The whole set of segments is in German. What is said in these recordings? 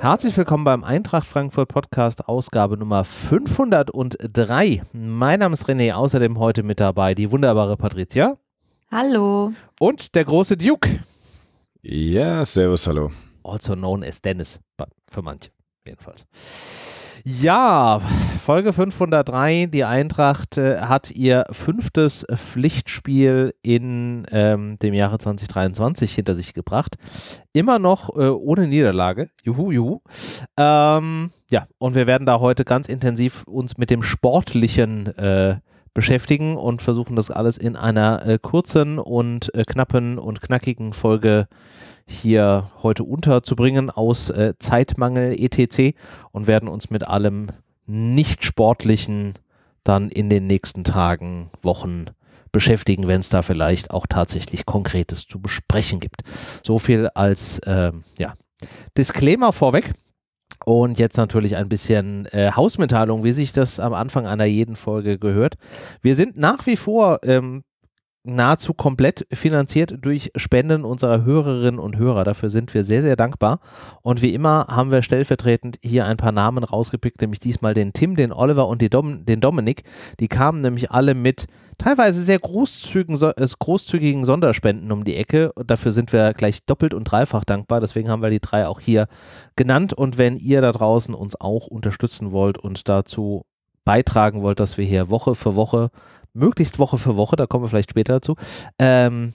Herzlich willkommen beim Eintracht Frankfurt Podcast, Ausgabe Nummer 503. Mein Name ist René, außerdem heute mit dabei die wunderbare Patricia. Hallo. Und der große Duke. Ja, servus, hallo. Also known as Dennis, für manche jedenfalls. Ja, Folge 503. Die Eintracht äh, hat ihr fünftes Pflichtspiel in ähm, dem Jahre 2023 hinter sich gebracht. Immer noch äh, ohne Niederlage. Juhu, juhu. Ähm, ja, und wir werden da heute ganz intensiv uns mit dem Sportlichen äh, beschäftigen und versuchen das alles in einer äh, kurzen und äh, knappen und knackigen Folge hier heute unterzubringen aus äh, Zeitmangel etc. und werden uns mit allem nicht sportlichen dann in den nächsten Tagen, Wochen beschäftigen, wenn es da vielleicht auch tatsächlich Konkretes zu besprechen gibt. So viel als äh, ja, Disclaimer vorweg. Und jetzt natürlich ein bisschen äh, Hausmitteilung, wie sich das am Anfang einer jeden Folge gehört. Wir sind nach wie vor ähm, nahezu komplett finanziert durch Spenden unserer Hörerinnen und Hörer. Dafür sind wir sehr, sehr dankbar. Und wie immer haben wir stellvertretend hier ein paar Namen rausgepickt, nämlich diesmal den Tim, den Oliver und Dom den Dominik. Die kamen nämlich alle mit teilweise sehr großzügigen, äh, großzügigen Sonderspenden um die Ecke. Und dafür sind wir gleich doppelt und dreifach dankbar. Deswegen haben wir die drei auch hier genannt. Und wenn ihr da draußen uns auch unterstützen wollt und dazu beitragen wollt, dass wir hier Woche für Woche möglichst Woche für Woche, da kommen wir vielleicht später dazu, ähm,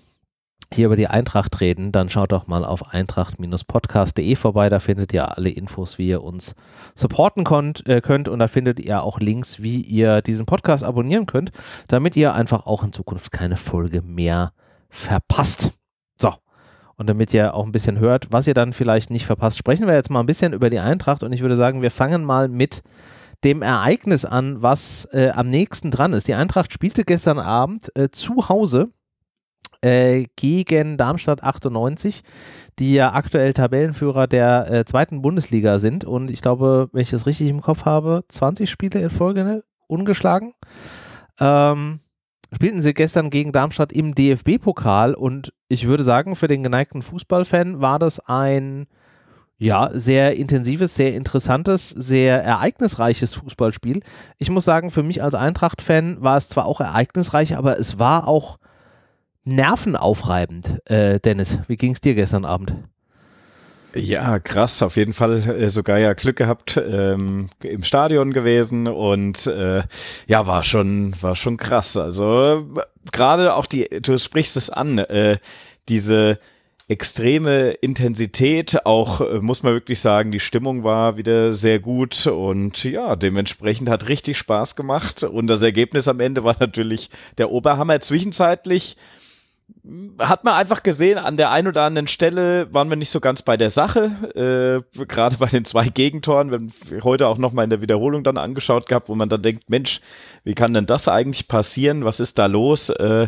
hier über die Eintracht reden, dann schaut doch mal auf eintracht-podcast.de vorbei. Da findet ihr alle Infos, wie ihr uns supporten konnt, äh, könnt. Und da findet ihr auch Links, wie ihr diesen Podcast abonnieren könnt, damit ihr einfach auch in Zukunft keine Folge mehr verpasst. So. Und damit ihr auch ein bisschen hört, was ihr dann vielleicht nicht verpasst, sprechen wir jetzt mal ein bisschen über die Eintracht. Und ich würde sagen, wir fangen mal mit dem Ereignis an, was äh, am nächsten dran ist. Die Eintracht spielte gestern Abend äh, zu Hause äh, gegen Darmstadt 98, die ja aktuell Tabellenführer der äh, zweiten Bundesliga sind. Und ich glaube, wenn ich das richtig im Kopf habe, 20 Spiele in Folge ne? ungeschlagen. Ähm, spielten sie gestern gegen Darmstadt im DFB-Pokal und ich würde sagen, für den geneigten Fußballfan war das ein ja, sehr intensives, sehr interessantes, sehr ereignisreiches Fußballspiel. Ich muss sagen, für mich als Eintracht-Fan war es zwar auch ereignisreich, aber es war auch nervenaufreibend. Äh, Dennis, wie ging es dir gestern Abend? Ja, krass, auf jeden Fall äh, sogar ja Glück gehabt, ähm, im Stadion gewesen und äh, ja, war schon, war schon krass. Also gerade auch die, du sprichst es an, äh, diese extreme Intensität. Auch äh, muss man wirklich sagen, die Stimmung war wieder sehr gut und ja, dementsprechend hat richtig Spaß gemacht. Und das Ergebnis am Ende war natürlich der Oberhammer. Zwischenzeitlich hat man einfach gesehen, an der einen oder anderen Stelle waren wir nicht so ganz bei der Sache. Äh, Gerade bei den zwei Gegentoren, wenn wir heute auch nochmal in der Wiederholung dann angeschaut gehabt, wo man dann denkt, Mensch, wie kann denn das eigentlich passieren? Was ist da los? Äh,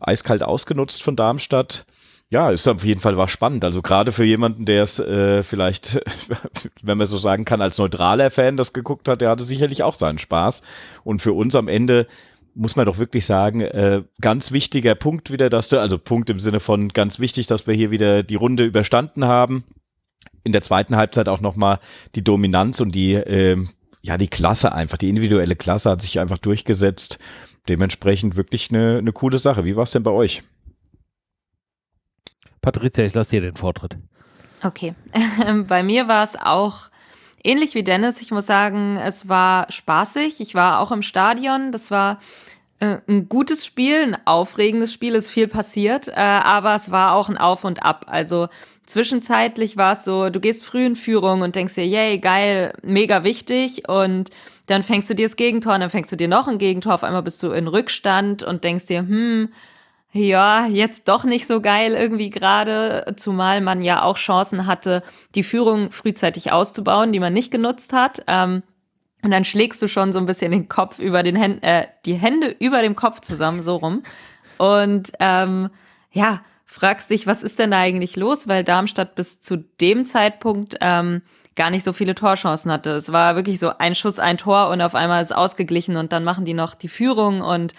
eiskalt ausgenutzt von Darmstadt ja, ist auf jeden Fall war spannend. Also gerade für jemanden, der es äh, vielleicht, wenn man so sagen kann, als neutraler Fan das geguckt hat, der hatte sicherlich auch seinen Spaß. Und für uns am Ende muss man doch wirklich sagen, äh, ganz wichtiger Punkt wieder, dass du, also Punkt im Sinne von ganz wichtig, dass wir hier wieder die Runde überstanden haben. In der zweiten Halbzeit auch nochmal die Dominanz und die, äh, ja, die Klasse einfach, die individuelle Klasse hat sich einfach durchgesetzt. Dementsprechend wirklich eine, eine coole Sache. Wie war es denn bei euch? Patricia, ich lasse dir den Vortritt. Okay. Bei mir war es auch ähnlich wie Dennis. Ich muss sagen, es war spaßig. Ich war auch im Stadion. Das war ein gutes Spiel, ein aufregendes Spiel, ist viel passiert, äh, aber es war auch ein Auf und Ab. Also zwischenzeitlich war es so, du gehst früh in Führung und denkst dir, yay, geil, mega wichtig und dann fängst du dir das Gegentor und dann fängst du dir noch ein Gegentor, auf einmal bist du in Rückstand und denkst dir, hm, ja, jetzt doch nicht so geil irgendwie gerade, zumal man ja auch Chancen hatte, die Führung frühzeitig auszubauen, die man nicht genutzt hat. Ähm, und dann schlägst du schon so ein bisschen den Kopf über den Händen, äh, die Hände über dem Kopf zusammen, so rum. Und ähm, ja, fragst dich, was ist denn da eigentlich los? Weil Darmstadt bis zu dem Zeitpunkt ähm, gar nicht so viele Torchancen hatte. Es war wirklich so ein Schuss, ein Tor und auf einmal ist ausgeglichen und dann machen die noch die Führung und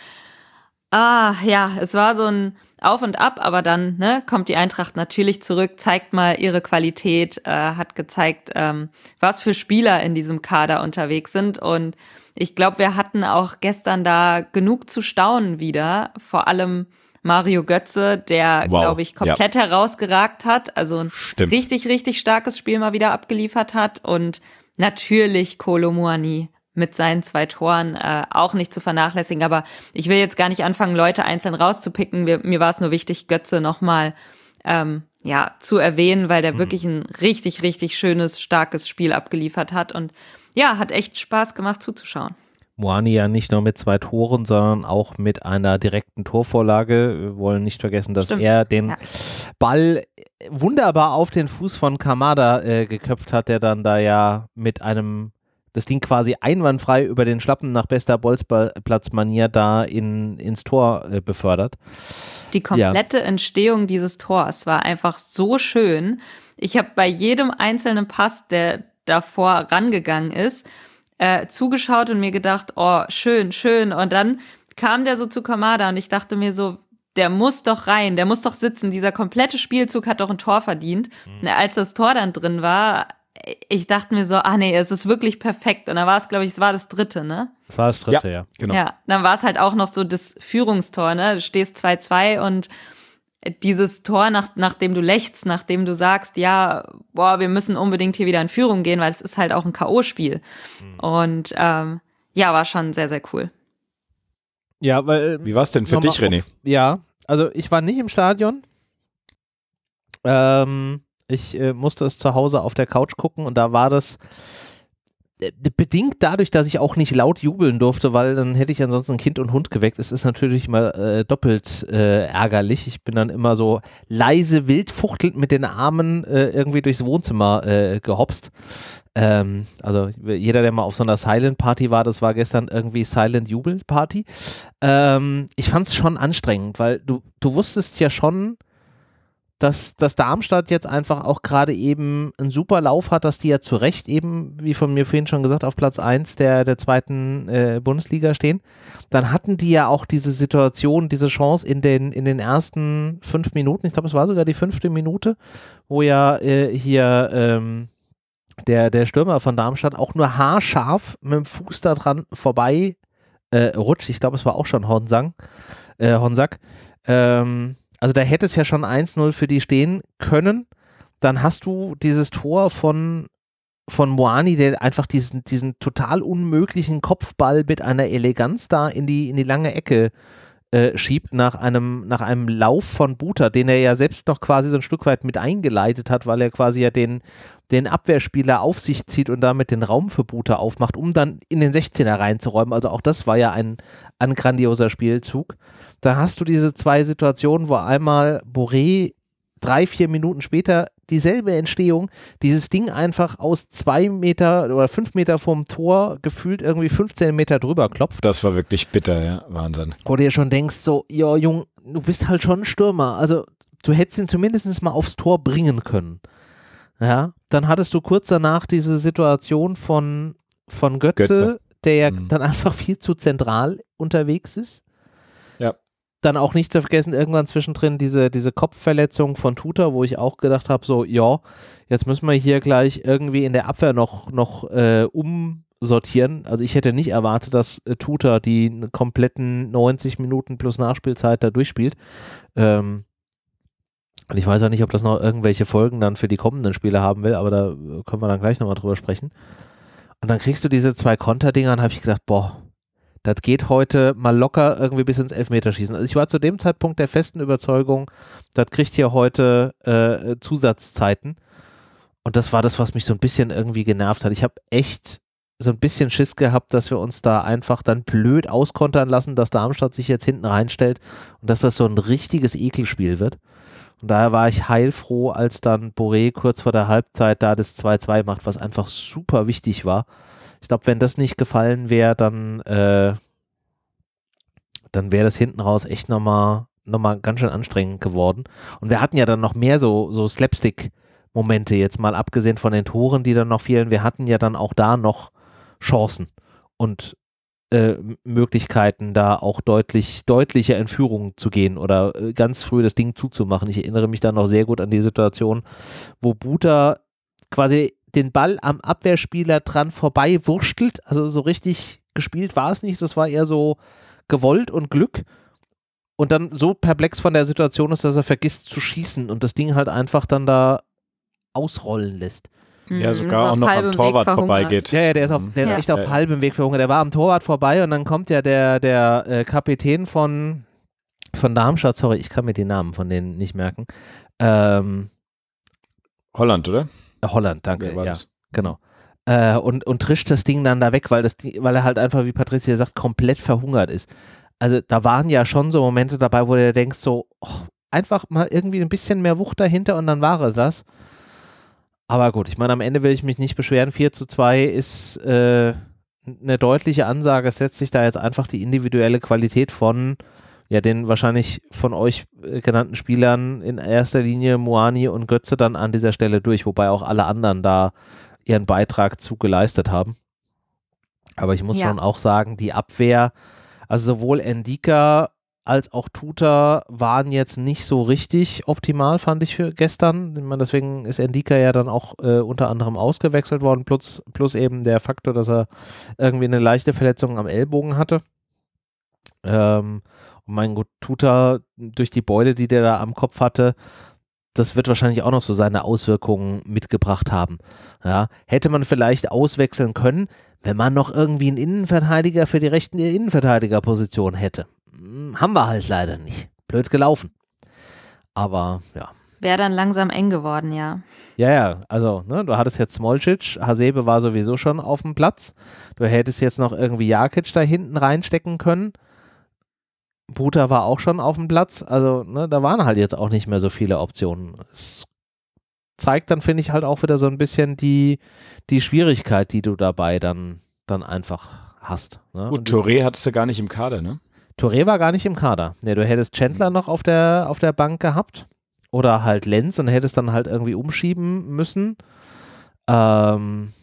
ah, ja, es war so ein Auf und Ab, aber dann ne, kommt die Eintracht natürlich zurück, zeigt mal ihre Qualität, äh, hat gezeigt, ähm, was für Spieler in diesem Kader unterwegs sind und ich glaube, wir hatten auch gestern da genug zu staunen wieder, vor allem Mario Götze, der, wow. glaube ich, komplett ja. herausgeragt hat. Also ein Stimmt. richtig, richtig starkes Spiel mal wieder abgeliefert hat. Und natürlich Kolo Muani mit seinen zwei Toren äh, auch nicht zu vernachlässigen. Aber ich will jetzt gar nicht anfangen, Leute einzeln rauszupicken. Mir, mir war es nur wichtig, Götze nochmal ähm, ja, zu erwähnen, weil der mhm. wirklich ein richtig, richtig schönes, starkes Spiel abgeliefert hat. Und ja, hat echt Spaß gemacht zuzuschauen. Moani ja nicht nur mit zwei Toren, sondern auch mit einer direkten Torvorlage. Wir wollen nicht vergessen, dass Stimmt. er den ja. Ball wunderbar auf den Fuß von Kamada äh, geköpft hat, der dann da ja mit einem das Ding quasi einwandfrei über den Schlappen nach bester Bolzplatzmanier da in, ins Tor äh, befördert. Die komplette ja. Entstehung dieses Tors war einfach so schön. Ich habe bei jedem einzelnen Pass, der davor rangegangen ist, äh, zugeschaut und mir gedacht, oh, schön, schön. Und dann kam der so zu Kamada und ich dachte mir so, der muss doch rein, der muss doch sitzen. Dieser komplette Spielzug hat doch ein Tor verdient. Mhm. Als das Tor dann drin war, ich dachte mir so, ah nee, es ist wirklich perfekt. Und dann war es, glaube ich, es war das dritte, ne? Es war das dritte, ja. ja. Genau. Ja, dann war es halt auch noch so das Führungstor, ne? Du stehst 2-2 und dieses Tor, nach, nachdem du lächst, nachdem du sagst, ja, boah, wir müssen unbedingt hier wieder in Führung gehen, weil es ist halt auch ein K.O.-Spiel. Mhm. Und ähm, ja, war schon sehr, sehr cool. Ja, weil. Wie war es denn für dich, René? Auf, ja, also ich war nicht im Stadion. Ähm, ich äh, musste es zu Hause auf der Couch gucken und da war das äh, bedingt dadurch, dass ich auch nicht laut jubeln durfte, weil dann hätte ich ansonsten Kind und Hund geweckt. Es ist natürlich mal äh, doppelt äh, ärgerlich. Ich bin dann immer so leise, wild fuchtelnd mit den Armen äh, irgendwie durchs Wohnzimmer gehopst. Ähm, also jeder, der mal auf so einer Silent Party war, das war gestern irgendwie Silent Jubel Party. Ähm, ich fand es schon anstrengend, weil du, du wusstest ja schon, dass, dass Darmstadt jetzt einfach auch gerade eben einen super Lauf hat, dass die ja zu Recht eben, wie von mir vorhin schon gesagt, auf Platz 1 der, der zweiten äh, Bundesliga stehen. Dann hatten die ja auch diese Situation, diese Chance in den, in den ersten fünf Minuten, ich glaube, es war sogar die fünfte Minute, wo ja äh, hier ähm, der, der Stürmer von Darmstadt auch nur haarscharf mit dem Fuß da dran vorbei äh, rutscht. Ich glaube, es war auch schon Hornsang, äh, Honsack. Ähm, also da hätte es ja schon 1-0 für die stehen können. Dann hast du dieses Tor von, von Moani, der einfach diesen, diesen total unmöglichen Kopfball mit einer Eleganz da in die, in die lange Ecke äh, schiebt, nach einem, nach einem Lauf von Buta, den er ja selbst noch quasi so ein Stück weit mit eingeleitet hat, weil er quasi ja den, den Abwehrspieler auf sich zieht und damit den Raum für Buta aufmacht, um dann in den 16er reinzuräumen. Also auch das war ja ein, ein grandioser Spielzug da hast du diese zwei Situationen, wo einmal Boré drei, vier Minuten später dieselbe Entstehung, dieses Ding einfach aus zwei Meter oder fünf Meter vom Tor gefühlt irgendwie 15 Meter drüber klopft. Das war wirklich bitter, ja, Wahnsinn. Wo du dir schon denkst, so, ja, Jung, du bist halt schon ein Stürmer, also du hättest ihn zumindest mal aufs Tor bringen können. Ja, dann hattest du kurz danach diese Situation von, von Götze, Götze. der ja mhm. dann einfach viel zu zentral unterwegs ist dann auch nicht zu vergessen, irgendwann zwischendrin diese, diese Kopfverletzung von Tuta, wo ich auch gedacht habe, so, ja, jetzt müssen wir hier gleich irgendwie in der Abwehr noch, noch äh, umsortieren. Also ich hätte nicht erwartet, dass äh, Tuta die kompletten 90 Minuten plus Nachspielzeit da durchspielt. Ähm, und ich weiß auch nicht, ob das noch irgendwelche Folgen dann für die kommenden Spiele haben will, aber da können wir dann gleich nochmal drüber sprechen. Und dann kriegst du diese zwei Konterdinger und habe ich gedacht, boah, das geht heute mal locker irgendwie bis ins Elfmeterschießen. Also ich war zu dem Zeitpunkt der festen Überzeugung, das kriegt hier heute äh, Zusatzzeiten. Und das war das, was mich so ein bisschen irgendwie genervt hat. Ich habe echt so ein bisschen Schiss gehabt, dass wir uns da einfach dann blöd auskontern lassen, dass Darmstadt sich jetzt hinten reinstellt und dass das so ein richtiges Ekelspiel wird. Und daher war ich heilfroh, als dann Boré kurz vor der Halbzeit da das 2-2 macht, was einfach super wichtig war. Ich glaube, wenn das nicht gefallen wäre, dann, äh, dann wäre das hinten raus echt nochmal noch mal ganz schön anstrengend geworden. Und wir hatten ja dann noch mehr so, so Slapstick- Momente, jetzt mal abgesehen von den Toren, die dann noch fehlen. Wir hatten ja dann auch da noch Chancen und äh, Möglichkeiten, da auch deutlich, deutlicher in Führung zu gehen oder äh, ganz früh das Ding zuzumachen. Ich erinnere mich dann noch sehr gut an die Situation, wo Buta quasi den Ball am Abwehrspieler dran vorbei wurstelt. Also so richtig gespielt war es nicht. Das war eher so gewollt und Glück. Und dann so perplex von der Situation ist, dass er vergisst zu schießen und das Ding halt einfach dann da ausrollen lässt. Ja, sogar auch noch am Torwart vorbeigeht. Ja, ja, der ist, auf, der ist ja. echt auf halbem Weg verhungert. Der war am Torwart vorbei und dann kommt ja der, der äh, Kapitän von, von Darmstadt, sorry, ich kann mir die Namen von denen nicht merken. Ähm, Holland, oder? Holland, danke. Ja, ja genau. Äh, und, und trischt das Ding dann da weg, weil, das, weil er halt einfach, wie Patricia sagt, komplett verhungert ist. Also da waren ja schon so Momente dabei, wo du denkst, so, oh, einfach mal irgendwie ein bisschen mehr Wucht dahinter und dann war es das. Aber gut, ich meine, am Ende will ich mich nicht beschweren. 4 zu 2 ist äh, eine deutliche Ansage. Es setzt sich da jetzt einfach die individuelle Qualität von ja, den wahrscheinlich von euch äh, genannten Spielern in erster Linie Moani und Götze dann an dieser Stelle durch, wobei auch alle anderen da ihren Beitrag zu geleistet haben. Aber ich muss ja. schon auch sagen, die Abwehr, also sowohl Endika als auch Tuta waren jetzt nicht so richtig optimal, fand ich für gestern. Ich meine, deswegen ist Endika ja dann auch äh, unter anderem ausgewechselt worden, plus, plus eben der Faktor, dass er irgendwie eine leichte Verletzung am Ellbogen hatte. Ähm, mein Gott, Tuta durch die Beule, die der da am Kopf hatte, das wird wahrscheinlich auch noch so seine Auswirkungen mitgebracht haben. Ja, hätte man vielleicht auswechseln können, wenn man noch irgendwie einen Innenverteidiger für die rechten Innenverteidigerposition hätte. Hm, haben wir halt leider nicht. Blöd gelaufen. Aber ja. Wäre dann langsam eng geworden, ja. Ja, ja, also ne, du hattest jetzt Smolcic, Hasebe war sowieso schon auf dem Platz. Du hättest jetzt noch irgendwie Jakic da hinten reinstecken können. Buta war auch schon auf dem Platz. Also ne, da waren halt jetzt auch nicht mehr so viele Optionen. Es zeigt dann, finde ich, halt auch wieder so ein bisschen die, die Schwierigkeit, die du dabei dann, dann einfach hast. Ne? Gut, Touré hattest du gar nicht im Kader, ne? Touré war gar nicht im Kader. Ne, du hättest Chandler noch auf der, auf der Bank gehabt. Oder halt Lenz und hättest dann halt irgendwie umschieben müssen. Ähm,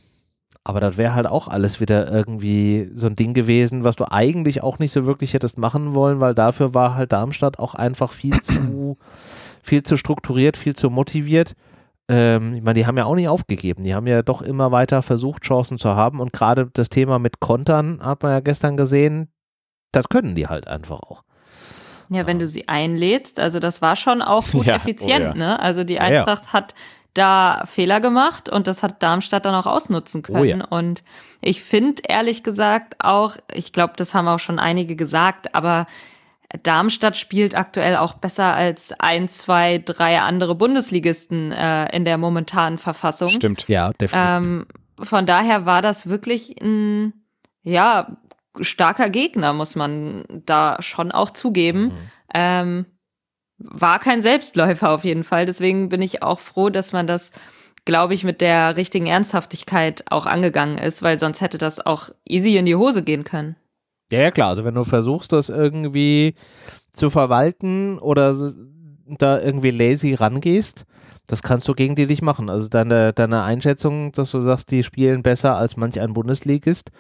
aber das wäre halt auch alles wieder irgendwie so ein Ding gewesen, was du eigentlich auch nicht so wirklich hättest machen wollen, weil dafür war halt Darmstadt auch einfach viel zu, viel zu strukturiert, viel zu motiviert. Ähm, ich meine, die haben ja auch nicht aufgegeben. Die haben ja doch immer weiter versucht, Chancen zu haben. Und gerade das Thema mit Kontern hat man ja gestern gesehen, das können die halt einfach auch. Ja, wenn du sie einlädst, also das war schon auch gut ja, effizient, oh ja. ne? Also die Eintracht ja, hat da Fehler gemacht und das hat Darmstadt dann auch ausnutzen können. Oh ja. Und ich finde ehrlich gesagt auch, ich glaube, das haben auch schon einige gesagt, aber Darmstadt spielt aktuell auch besser als ein, zwei, drei andere Bundesligisten äh, in der momentanen Verfassung. Stimmt, ja, definitiv. Ähm, von daher war das wirklich ein, ja, starker Gegner, muss man da schon auch zugeben. Mhm. Ähm, war kein Selbstläufer auf jeden Fall. Deswegen bin ich auch froh, dass man das, glaube ich, mit der richtigen Ernsthaftigkeit auch angegangen ist, weil sonst hätte das auch easy in die Hose gehen können. Ja, ja, klar. Also wenn du versuchst, das irgendwie zu verwalten oder da irgendwie lazy rangehst, das kannst du gegen die dich machen. Also deine, deine Einschätzung, dass du sagst, die spielen besser als manch ein Bundesligist,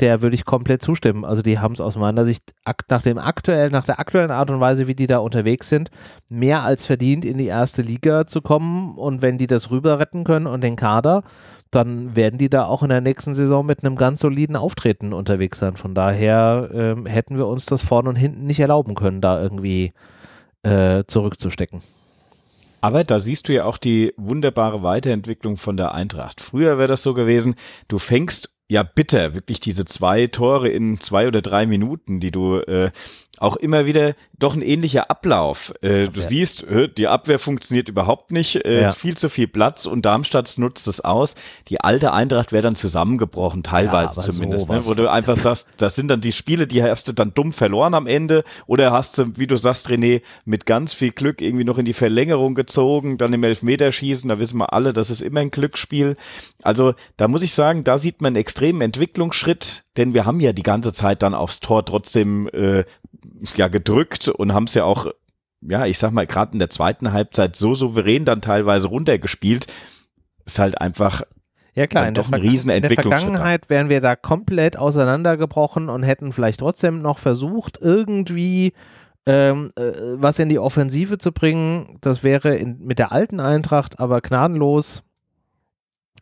der würde ich komplett zustimmen. Also die haben es aus meiner Sicht nach dem aktuell, nach der aktuellen Art und Weise, wie die da unterwegs sind, mehr als verdient in die erste Liga zu kommen. Und wenn die das rüber retten können und den Kader, dann werden die da auch in der nächsten Saison mit einem ganz soliden Auftreten unterwegs sein. Von daher ähm, hätten wir uns das vorne und hinten nicht erlauben können, da irgendwie äh, zurückzustecken. Aber da siehst du ja auch die wunderbare Weiterentwicklung von der Eintracht. Früher wäre das so gewesen, du fängst ja bitter, wirklich diese zwei Tore in zwei oder drei Minuten, die du äh, auch immer wieder doch ein ähnlicher Ablauf. Äh, du siehst, äh, die Abwehr funktioniert überhaupt nicht, äh, ja. viel zu viel Platz und Darmstadt nutzt es aus. Die alte Eintracht wäre dann zusammengebrochen, teilweise ja, zumindest, ne? wo du einfach sagst, das sind dann die Spiele, die hast du dann dumm verloren am Ende oder hast du, wie du sagst, René, mit ganz viel Glück irgendwie noch in die Verlängerung gezogen, dann im Elfmeterschießen, da wissen wir alle, das ist immer ein Glücksspiel. Also da muss ich sagen, da sieht man einen extremen Entwicklungsschritt, denn wir haben ja die ganze Zeit dann aufs Tor trotzdem äh, ja gedrückt und haben es ja auch, ja, ich sag mal, gerade in der zweiten Halbzeit so souverän dann teilweise runtergespielt. ist halt einfach ja klar, in doch der, ein Riesenentwicklungsschritt. in der Vergangenheit wären wir da komplett auseinandergebrochen und hätten vielleicht trotzdem noch versucht, irgendwie ähm, äh, was in die Offensive zu bringen. Das wäre in, mit der alten Eintracht aber gnadenlos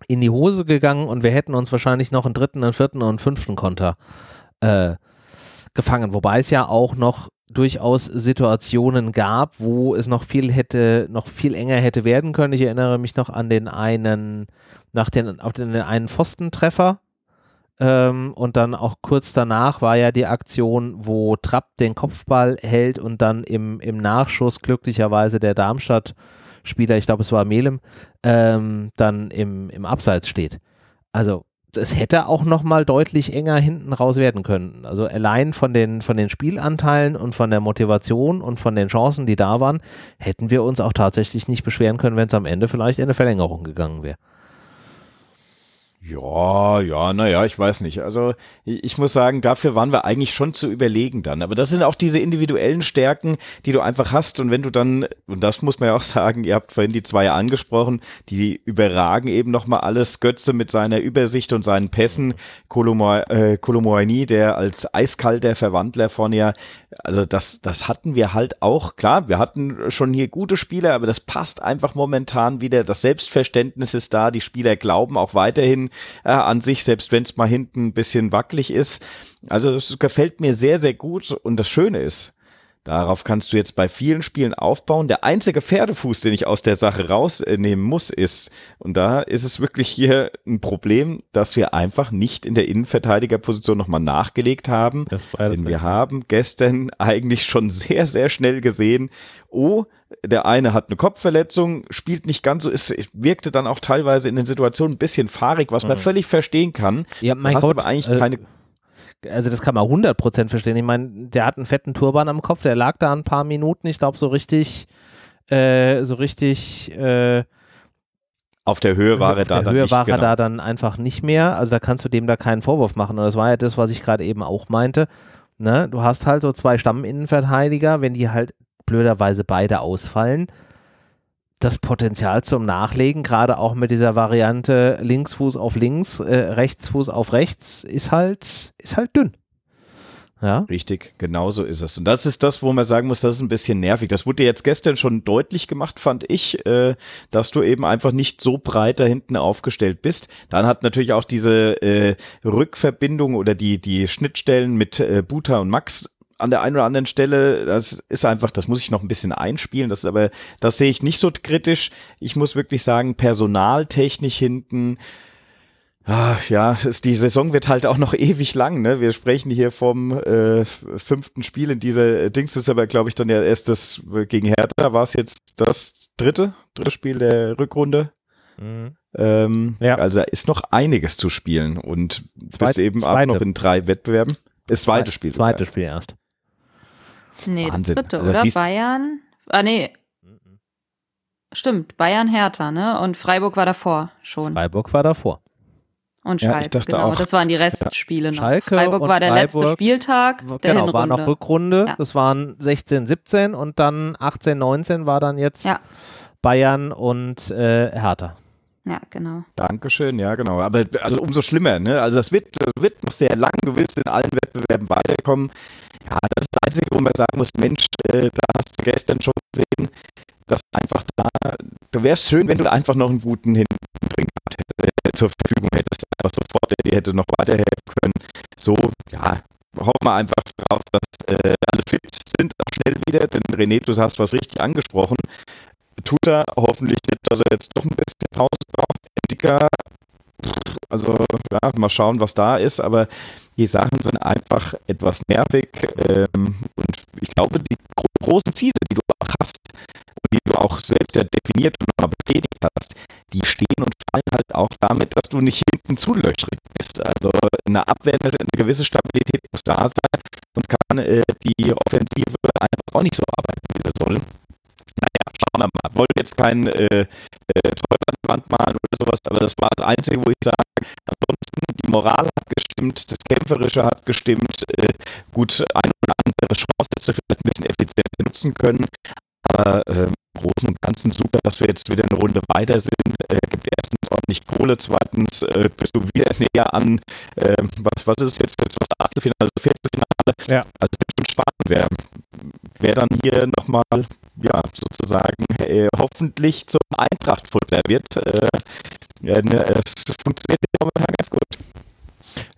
in die Hose gegangen und wir hätten uns wahrscheinlich noch einen dritten, einen vierten und einen fünften Konter äh, gefangen. Wobei es ja auch noch durchaus Situationen gab, wo es noch viel hätte, noch viel enger hätte werden können. Ich erinnere mich noch an den einen, nach den, auf den einen Pfostentreffer. Ähm, und dann auch kurz danach war ja die Aktion, wo Trapp den Kopfball hält und dann im, im Nachschuss glücklicherweise der Darmstadt-Spieler, ich glaube es war Melem, ähm, dann im, im Abseits steht. Also es hätte auch noch mal deutlich enger hinten raus werden können. Also allein von den, von den Spielanteilen und von der Motivation und von den Chancen, die da waren, hätten wir uns auch tatsächlich nicht beschweren können, wenn es am Ende vielleicht in eine Verlängerung gegangen wäre. Ja, ja, naja, ich weiß nicht. Also ich muss sagen, dafür waren wir eigentlich schon zu überlegen dann. Aber das sind auch diese individuellen Stärken, die du einfach hast. Und wenn du dann, und das muss man ja auch sagen, ihr habt vorhin die zwei angesprochen, die überragen eben nochmal alles. Götze mit seiner Übersicht und seinen Pässen, Kolomoani, äh, der als eiskalter Verwandler von ja, also das, das hatten wir halt auch. Klar, wir hatten schon hier gute Spieler, aber das passt einfach momentan wieder. Das Selbstverständnis ist da. Die Spieler glauben auch weiterhin äh, an sich, selbst wenn es mal hinten ein bisschen wackelig ist. Also das gefällt mir sehr, sehr gut. Und das Schöne ist, Darauf kannst du jetzt bei vielen Spielen aufbauen. Der einzige Pferdefuß, den ich aus der Sache rausnehmen muss, ist, und da ist es wirklich hier ein Problem, dass wir einfach nicht in der Innenverteidigerposition nochmal nachgelegt haben. Das war das Denn wir haben gestern eigentlich schon sehr, sehr schnell gesehen, oh, der eine hat eine Kopfverletzung, spielt nicht ganz so, es wirkte dann auch teilweise in den Situationen ein bisschen fahrig, was man mhm. völlig verstehen kann. Ja, mein Gott, aber eigentlich äh, keine also das kann man 100% verstehen. Ich meine, der hat einen fetten Turban am Kopf, der lag da ein paar Minuten, ich glaube so richtig, äh, so richtig äh, auf der Höhe war er da dann Höhe nicht. war genau. er da dann einfach nicht mehr. Also da kannst du dem da keinen Vorwurf machen. Und das war ja das, was ich gerade eben auch meinte. Ne? Du hast halt so zwei Stamminnenverteidiger, wenn die halt blöderweise beide ausfallen, das Potenzial zum Nachlegen, gerade auch mit dieser Variante Linksfuß auf links, äh, Rechtsfuß auf rechts, ist halt, ist halt dünn. Ja. Richtig, genau so ist es. Und das ist das, wo man sagen muss, das ist ein bisschen nervig. Das wurde jetzt gestern schon deutlich gemacht, fand ich, äh, dass du eben einfach nicht so breit da hinten aufgestellt bist. Dann hat natürlich auch diese äh, Rückverbindung oder die, die Schnittstellen mit äh, Buta und Max an der einen oder anderen Stelle, das ist einfach, das muss ich noch ein bisschen einspielen, das ist aber, das sehe ich nicht so kritisch. Ich muss wirklich sagen, personaltechnisch hinten, Ach, ja, ist, die Saison wird halt auch noch ewig lang. Ne? Wir sprechen hier vom äh, fünften Spiel in dieser Dings. Das ist aber, glaube ich, dann ja erst das gegen Hertha. War es jetzt das dritte, dritte Spiel der Rückrunde? Mhm. Ähm, ja. Also da ist noch einiges zu spielen und Zweit, bist eben zweite. auch noch in drei Wettbewerben. Das zweite Spiel. Zweite Spiel erst. Nee, Wahnsinn. das dritte, also, oder? Bayern? Ah, nee. Stimmt, Bayern Hertha, ne? Und Freiburg war davor schon. Freiburg war davor. Und Schalke, ja, genau. Auch, das waren die Restspiele ja. noch. Schalke Freiburg war der Freiburg, letzte Spieltag der genau, Hinrunde. war noch Rückrunde. Ja. Das waren 16, 17 und dann 18, 19 war dann jetzt ja. Bayern und äh, Hertha. Ja, genau. Dankeschön, ja, genau. Aber also umso schlimmer, ne? Also das wird, das wird noch sehr lang. Du willst in allen Wettbewerben weiterkommen. Ja, das ist das Einzige, wo man sagen muss, Mensch, äh, da hast du gestern schon gesehen, dass einfach da, wäre es schön, wenn du einfach noch einen guten hinten äh, zur Verfügung hättest, einfach sofort, der dir hätte noch weiterhelfen können. So, ja, hoffen wir einfach drauf, dass äh, alle fit sind, auch schnell wieder, denn René, du hast was richtig angesprochen. Tut er hoffentlich nicht, dass er jetzt doch ein bisschen Pause braucht. Dicker also ja, mal schauen, was da ist, aber die Sachen sind einfach etwas nervig ähm, und ich glaube, die gro großen Ziele, die du auch hast und die du auch selbst ja definiert und nochmal bestätigt hast, die stehen und fallen halt auch damit, dass du nicht hinten zu löchrig bist. Also eine Abwehr, eine gewisse Stabilität muss da sein und kann äh, die Offensive einfach auch nicht so arbeiten, wie sie soll. Naja, schauen wir mal. Wollte jetzt kein äh, äh, Wand malen oder sowas, aber das war das Einzige, wo ich sage, ansonsten die Moral hat gestimmt, das Kämpferische hat gestimmt, äh, gut, eine oder andere Chance hättest du vielleicht ein bisschen effizienter nutzen können, aber äh, im Großen und Ganzen super, dass wir jetzt wieder eine Runde weiter sind, äh, gibt erstens ordentlich Kohle. Zweitens äh, bist du wieder näher an, äh, was, was ist jetzt, jetzt was Achtelfinale, Viertelfinale. Ja. Also das ist schon spannend, wer, wer dann hier nochmal, ja, sozusagen äh, hoffentlich zum Eintracht-Futter wird. Äh, ne, es funktioniert momentan ganz gut.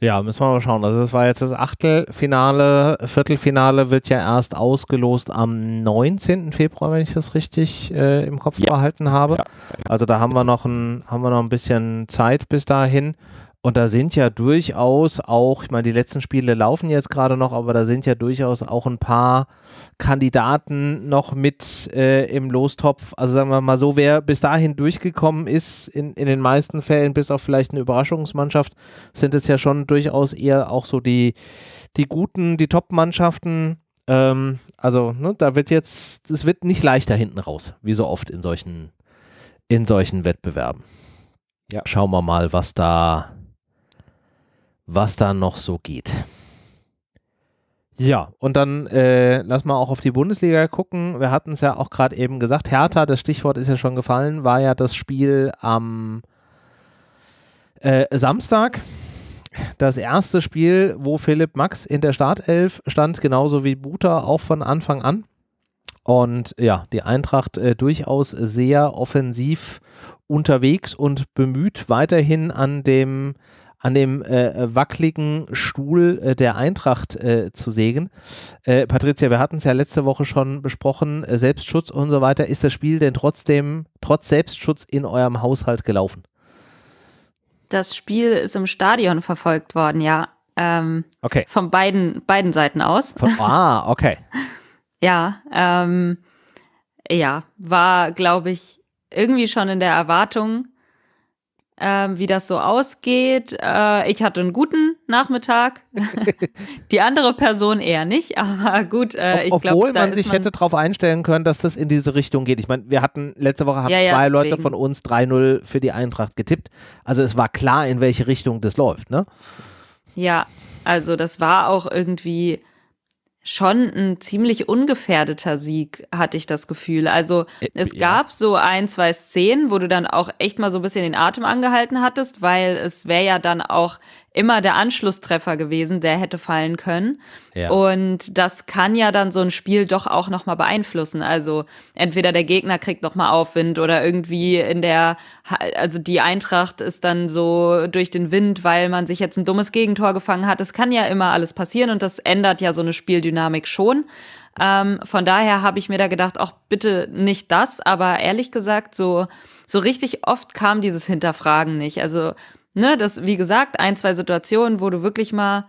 Ja, müssen wir mal schauen. Also, das war jetzt das Achtelfinale. Viertelfinale wird ja erst ausgelost am 19. Februar, wenn ich das richtig äh, im Kopf ja. behalten habe. Ja. Also, da haben wir, noch ein, haben wir noch ein bisschen Zeit bis dahin. Und da sind ja durchaus auch, ich meine, die letzten Spiele laufen jetzt gerade noch, aber da sind ja durchaus auch ein paar Kandidaten noch mit äh, im Lostopf. Also sagen wir mal so, wer bis dahin durchgekommen ist, in, in den meisten Fällen, bis auf vielleicht eine Überraschungsmannschaft, sind es ja schon durchaus eher auch so die, die guten, die Top-Mannschaften. Ähm, also, ne, da wird jetzt, es wird nicht leichter hinten raus, wie so oft in solchen, in solchen Wettbewerben. Ja. Schauen wir mal, was da was da noch so geht. Ja, und dann äh, lass mal auch auf die Bundesliga gucken. Wir hatten es ja auch gerade eben gesagt. Hertha, das Stichwort ist ja schon gefallen, war ja das Spiel am äh, Samstag. Das erste Spiel, wo Philipp Max in der Startelf stand, genauso wie Buta auch von Anfang an. Und ja, die Eintracht äh, durchaus sehr offensiv unterwegs und bemüht, weiterhin an dem an dem äh, wackeligen Stuhl äh, der Eintracht äh, zu sägen. Äh, Patricia, wir hatten es ja letzte Woche schon besprochen, äh, Selbstschutz und so weiter. Ist das Spiel denn trotzdem, trotz Selbstschutz in eurem Haushalt gelaufen? Das Spiel ist im Stadion verfolgt worden, ja. Ähm, okay. Von beiden, beiden Seiten aus. Von, ah, okay. ja, ähm, ja, war, glaube ich, irgendwie schon in der Erwartung, ähm, wie das so ausgeht. Äh, ich hatte einen guten Nachmittag, die andere Person eher nicht, aber gut. Äh, ich Obwohl glaub, man sich man hätte darauf einstellen können, dass das in diese Richtung geht. Ich meine, wir hatten letzte Woche haben ja, ja, zwei deswegen. Leute von uns 3-0 für die Eintracht getippt. Also es war klar, in welche Richtung das läuft, ne? Ja, also das war auch irgendwie schon ein ziemlich ungefährdeter Sieg, hatte ich das Gefühl. Also äh, es ja. gab so ein, zwei Szenen, wo du dann auch echt mal so ein bisschen den Atem angehalten hattest, weil es wäre ja dann auch immer der Anschlusstreffer gewesen, der hätte fallen können. Ja. Und das kann ja dann so ein Spiel doch auch nochmal beeinflussen. Also entweder der Gegner kriegt nochmal Aufwind oder irgendwie in der, also die Eintracht ist dann so durch den Wind, weil man sich jetzt ein dummes Gegentor gefangen hat. Es kann ja immer alles passieren und das ändert ja so eine Spieldynamik schon. Ähm, von daher habe ich mir da gedacht, auch bitte nicht das, aber ehrlich gesagt, so, so richtig oft kam dieses Hinterfragen nicht. Also ne, das, wie gesagt, ein, zwei Situationen, wo du wirklich mal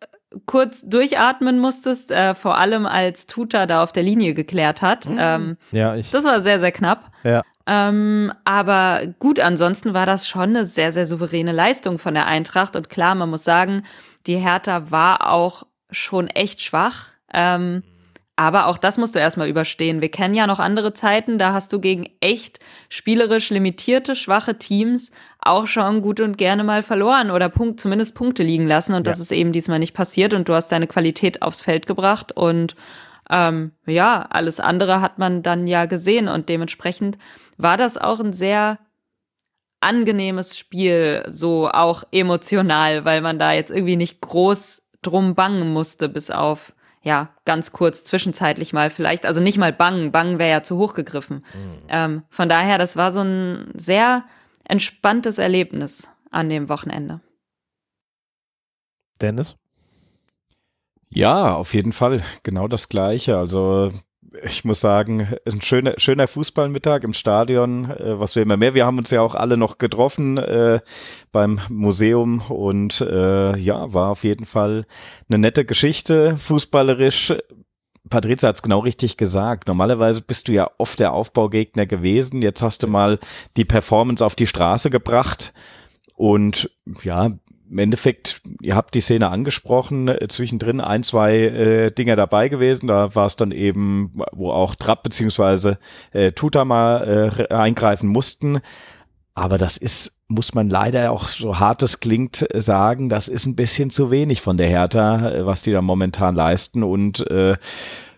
äh, kurz durchatmen musstest, äh, vor allem als Tuta da auf der Linie geklärt hat. Mhm. Ähm, ja, ich. Das war sehr, sehr knapp. Ja. Ähm, aber gut, ansonsten war das schon eine sehr, sehr souveräne Leistung von der Eintracht. Und klar, man muss sagen, die Hertha war auch schon echt schwach. Ähm, aber auch das musst du erstmal überstehen. Wir kennen ja noch andere Zeiten, da hast du gegen echt spielerisch limitierte, schwache Teams auch schon gut und gerne mal verloren oder Punkt, zumindest Punkte liegen lassen. Und ja. das ist eben diesmal nicht passiert und du hast deine Qualität aufs Feld gebracht und ähm, ja, alles andere hat man dann ja gesehen und dementsprechend war das auch ein sehr angenehmes Spiel, so auch emotional, weil man da jetzt irgendwie nicht groß drum bangen musste, bis auf ja, ganz kurz zwischenzeitlich mal vielleicht, also nicht mal bangen, bangen wäre ja zu hoch gegriffen. Mhm. Ähm, von daher, das war so ein sehr entspanntes Erlebnis an dem Wochenende. Dennis? Ja, auf jeden Fall. Genau das Gleiche. Also ich muss sagen, ein schöner, schöner Fußballmittag im Stadion, äh, was wir immer mehr. Wir haben uns ja auch alle noch getroffen äh, beim Museum und äh, ja, war auf jeden Fall eine nette Geschichte, fußballerisch. Patrizia hat es genau richtig gesagt. Normalerweise bist du ja oft der Aufbaugegner gewesen. Jetzt hast du mal die Performance auf die Straße gebracht. Und ja, im Endeffekt, ihr habt die Szene angesprochen, äh, zwischendrin ein, zwei äh, Dinger dabei gewesen. Da war es dann eben, wo auch Trapp beziehungsweise äh, Tuta mal äh, eingreifen mussten. Aber das ist, muss man leider auch so hart es klingt, sagen, das ist ein bisschen zu wenig von der Hertha, äh, was die da momentan leisten. Und äh,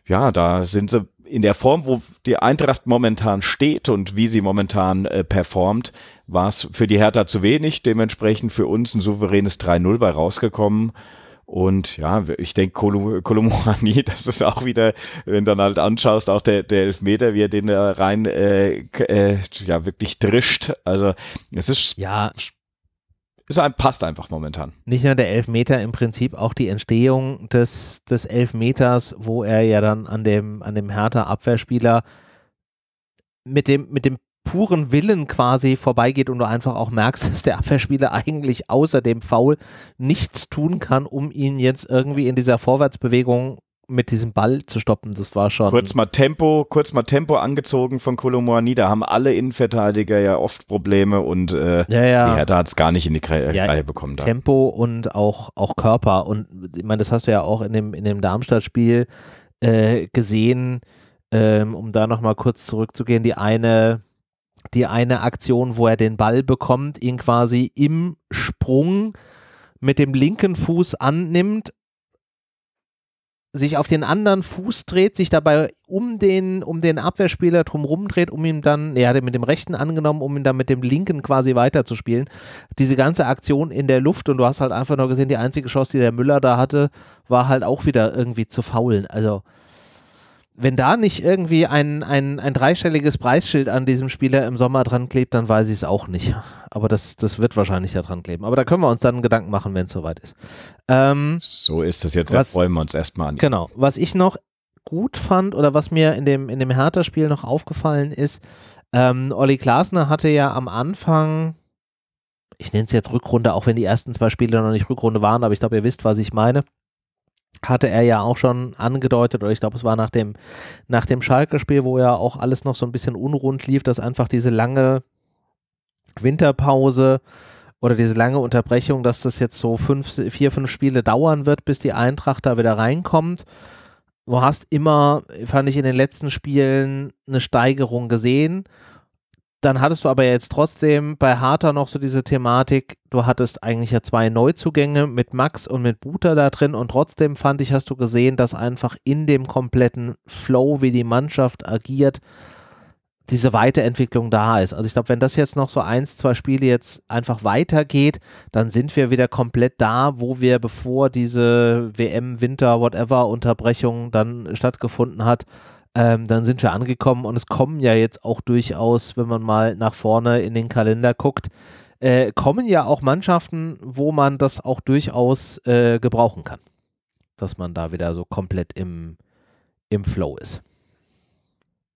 ja, da sind sie in der Form, wo die Eintracht momentan steht und wie sie momentan äh, performt, war es für die Hertha zu wenig. Dementsprechend für uns ein souveränes 3-0 bei rausgekommen. Und ja, ich denke, Kolomorani, das ist auch wieder, wenn du dann halt anschaust, auch der, der Elfmeter, wie er den da rein äh, äh, ja wirklich drischt. Also es ist ja ist passt einfach momentan. Nicht nur der Elfmeter, im Prinzip auch die Entstehung des, des Elfmeters, wo er ja dann an dem, an dem Hertha-Abwehrspieler mit dem, mit dem puren Willen quasi vorbeigeht und du einfach auch merkst, dass der Abwehrspieler eigentlich außer dem Foul nichts tun kann, um ihn jetzt irgendwie in dieser Vorwärtsbewegung mit diesem Ball zu stoppen. Das war schon. Kurz mal Tempo, kurz mal Tempo angezogen von Kolomoani. Da haben alle Innenverteidiger ja oft Probleme und äh, ja, ja. die Hertha hat es gar nicht in die Reihe ja, bekommen. Da. Tempo und auch, auch Körper. Und ich meine, das hast du ja auch in dem, in dem Darmstadt-Spiel äh, gesehen. Ähm, um da nochmal kurz zurückzugehen, die eine die eine Aktion, wo er den Ball bekommt, ihn quasi im Sprung mit dem linken Fuß annimmt, sich auf den anderen Fuß dreht, sich dabei um den, um den Abwehrspieler drumherum dreht, um ihn dann, er hat ihn mit dem rechten angenommen, um ihn dann mit dem linken quasi weiterzuspielen. Diese ganze Aktion in der Luft und du hast halt einfach nur gesehen, die einzige Chance, die der Müller da hatte, war halt auch wieder irgendwie zu faulen. Also wenn da nicht irgendwie ein, ein, ein dreistelliges Preisschild an diesem Spieler im Sommer dran klebt, dann weiß ich es auch nicht. Aber das, das wird wahrscheinlich da dran kleben. Aber da können wir uns dann Gedanken machen, wenn es soweit ist. Ähm, so ist es jetzt. Was, freuen wir uns erstmal an. Genau. Was ich noch gut fand oder was mir in dem, in dem Hertha-Spiel noch aufgefallen ist, ähm, Olli Glasner hatte ja am Anfang, ich nenne es jetzt Rückrunde, auch wenn die ersten zwei Spiele noch nicht Rückrunde waren, aber ich glaube, ihr wisst, was ich meine hatte er ja auch schon angedeutet, oder ich glaube, es war nach dem, nach dem Schalke-Spiel, wo ja auch alles noch so ein bisschen unrund lief, dass einfach diese lange Winterpause oder diese lange Unterbrechung, dass das jetzt so fünf, vier, fünf Spiele dauern wird, bis die Eintracht da wieder reinkommt. Du hast immer, fand ich in den letzten Spielen, eine Steigerung gesehen dann hattest du aber jetzt trotzdem bei Harter noch so diese Thematik, du hattest eigentlich ja zwei Neuzugänge mit Max und mit Buter da drin und trotzdem fand ich, hast du gesehen, dass einfach in dem kompletten Flow, wie die Mannschaft agiert, diese Weiterentwicklung da ist. Also ich glaube, wenn das jetzt noch so eins, zwei Spiele jetzt einfach weitergeht, dann sind wir wieder komplett da, wo wir bevor diese WM, Winter, whatever Unterbrechung dann stattgefunden hat, ähm, dann sind wir angekommen und es kommen ja jetzt auch durchaus, wenn man mal nach vorne in den Kalender guckt, äh, kommen ja auch Mannschaften, wo man das auch durchaus äh, gebrauchen kann. Dass man da wieder so komplett im, im Flow ist.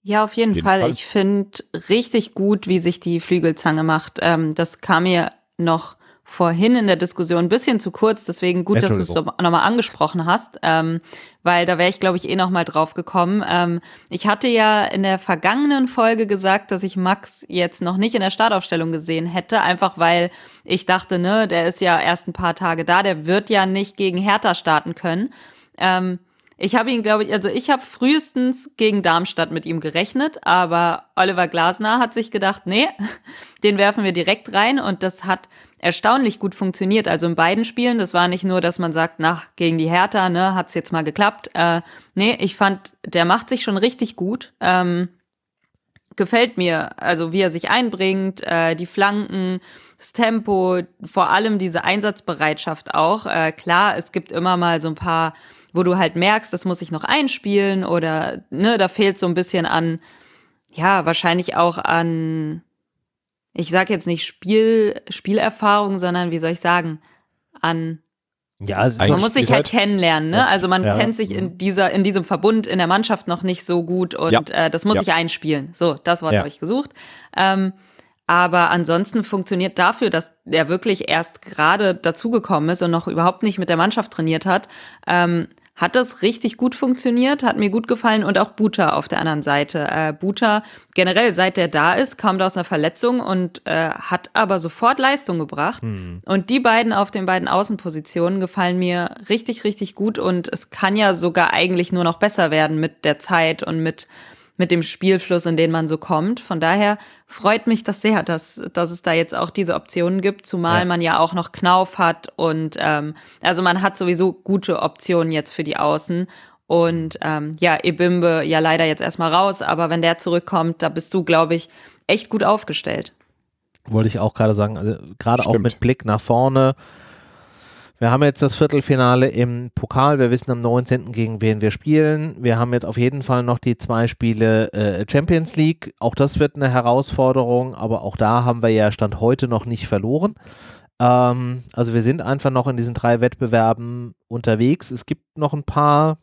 Ja, auf jeden, jeden Fall. Fall. Ich finde richtig gut, wie sich die Flügelzange macht. Ähm, das kam mir noch vorhin in der Diskussion ein bisschen zu kurz, deswegen gut, dass du es nochmal angesprochen hast, ähm, weil da wäre ich, glaube ich, eh nochmal drauf gekommen. Ähm, ich hatte ja in der vergangenen Folge gesagt, dass ich Max jetzt noch nicht in der Startaufstellung gesehen hätte, einfach weil ich dachte, ne, der ist ja erst ein paar Tage da, der wird ja nicht gegen Hertha starten können. Ähm, ich habe ihn, glaube ich, also ich habe frühestens gegen Darmstadt mit ihm gerechnet, aber Oliver Glasner hat sich gedacht, nee, den werfen wir direkt rein und das hat erstaunlich gut funktioniert. Also in beiden Spielen, das war nicht nur, dass man sagt, nach gegen die Hertha, ne, hat's jetzt mal geklappt. Äh, nee, ich fand, der macht sich schon richtig gut. Ähm, gefällt mir, also wie er sich einbringt, äh, die Flanken, das Tempo, vor allem diese Einsatzbereitschaft auch. Äh, klar, es gibt immer mal so ein paar, wo du halt merkst, das muss ich noch einspielen oder ne, da fehlt so ein bisschen an, ja, wahrscheinlich auch an ich sage jetzt nicht Spiel, Spielerfahrung, sondern wie soll ich sagen, an ja, also man muss sich halt, kennenlernen, ne? Also man ja. kennt sich in dieser, in diesem Verbund in der Mannschaft noch nicht so gut und ja. äh, das muss ich einspielen. So, das Wort habe ich gesucht. Ähm, aber ansonsten funktioniert dafür, dass er wirklich erst gerade dazugekommen ist und noch überhaupt nicht mit der Mannschaft trainiert hat, ähm, hat das richtig gut funktioniert, hat mir gut gefallen und auch Buta auf der anderen Seite. Äh, Buta generell, seit der da ist, kam da aus einer Verletzung und äh, hat aber sofort Leistung gebracht. Hm. Und die beiden auf den beiden Außenpositionen gefallen mir richtig, richtig gut und es kann ja sogar eigentlich nur noch besser werden mit der Zeit und mit mit dem Spielfluss, in den man so kommt. Von daher freut mich das sehr, dass, dass es da jetzt auch diese Optionen gibt, zumal ja. man ja auch noch Knauf hat und ähm, also man hat sowieso gute Optionen jetzt für die Außen. Und ähm, ja, Ebimbe ja leider jetzt erstmal raus, aber wenn der zurückkommt, da bist du, glaube ich, echt gut aufgestellt. Wollte ich auch gerade sagen, also gerade auch mit Blick nach vorne. Wir haben jetzt das Viertelfinale im Pokal. Wir wissen am 19. gegen wen wir spielen. Wir haben jetzt auf jeden Fall noch die zwei Spiele äh, Champions League. Auch das wird eine Herausforderung, aber auch da haben wir ja Stand heute noch nicht verloren. Ähm, also wir sind einfach noch in diesen drei Wettbewerben unterwegs. Es gibt noch ein paar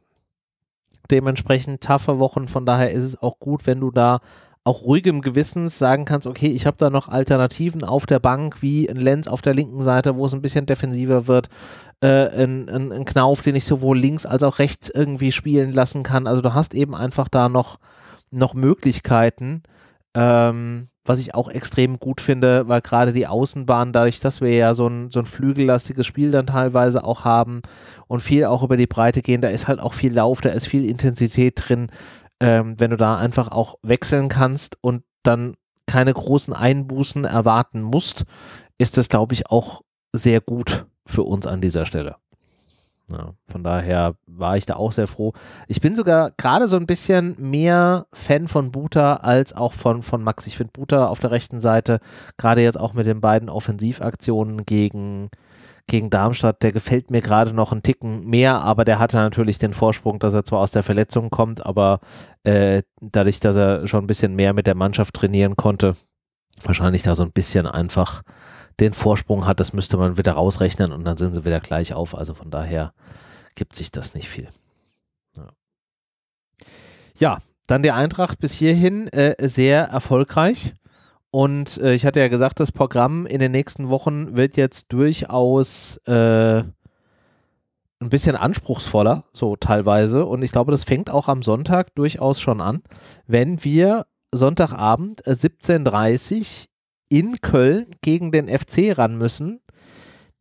dementsprechend taffe Wochen. Von daher ist es auch gut, wenn du da auch ruhigem Gewissens sagen kannst, okay, ich habe da noch Alternativen auf der Bank, wie ein Lenz auf der linken Seite, wo es ein bisschen defensiver wird, äh, ein, ein, ein Knauf, den ich sowohl links als auch rechts irgendwie spielen lassen kann. Also du hast eben einfach da noch, noch Möglichkeiten, ähm, was ich auch extrem gut finde, weil gerade die Außenbahn, dadurch, dass wir ja so ein, so ein flügellastiges Spiel dann teilweise auch haben und viel auch über die Breite gehen, da ist halt auch viel Lauf, da ist viel Intensität drin ähm, wenn du da einfach auch wechseln kannst und dann keine großen Einbußen erwarten musst, ist das, glaube ich, auch sehr gut für uns an dieser Stelle. Ja, von daher war ich da auch sehr froh. Ich bin sogar gerade so ein bisschen mehr Fan von Buta als auch von, von Max. Ich finde Buta auf der rechten Seite, gerade jetzt auch mit den beiden Offensivaktionen gegen, gegen Darmstadt, der gefällt mir gerade noch einen Ticken mehr, aber der hatte natürlich den Vorsprung, dass er zwar aus der Verletzung kommt, aber äh, dadurch, dass er schon ein bisschen mehr mit der Mannschaft trainieren konnte, wahrscheinlich da so ein bisschen einfach den Vorsprung hat, das müsste man wieder rausrechnen und dann sind sie wieder gleich auf. Also von daher gibt sich das nicht viel. Ja, ja dann die Eintracht bis hierhin äh, sehr erfolgreich. Und äh, ich hatte ja gesagt, das Programm in den nächsten Wochen wird jetzt durchaus äh, ein bisschen anspruchsvoller, so teilweise. Und ich glaube, das fängt auch am Sonntag durchaus schon an, wenn wir Sonntagabend 17.30 Uhr in Köln gegen den FC ran müssen,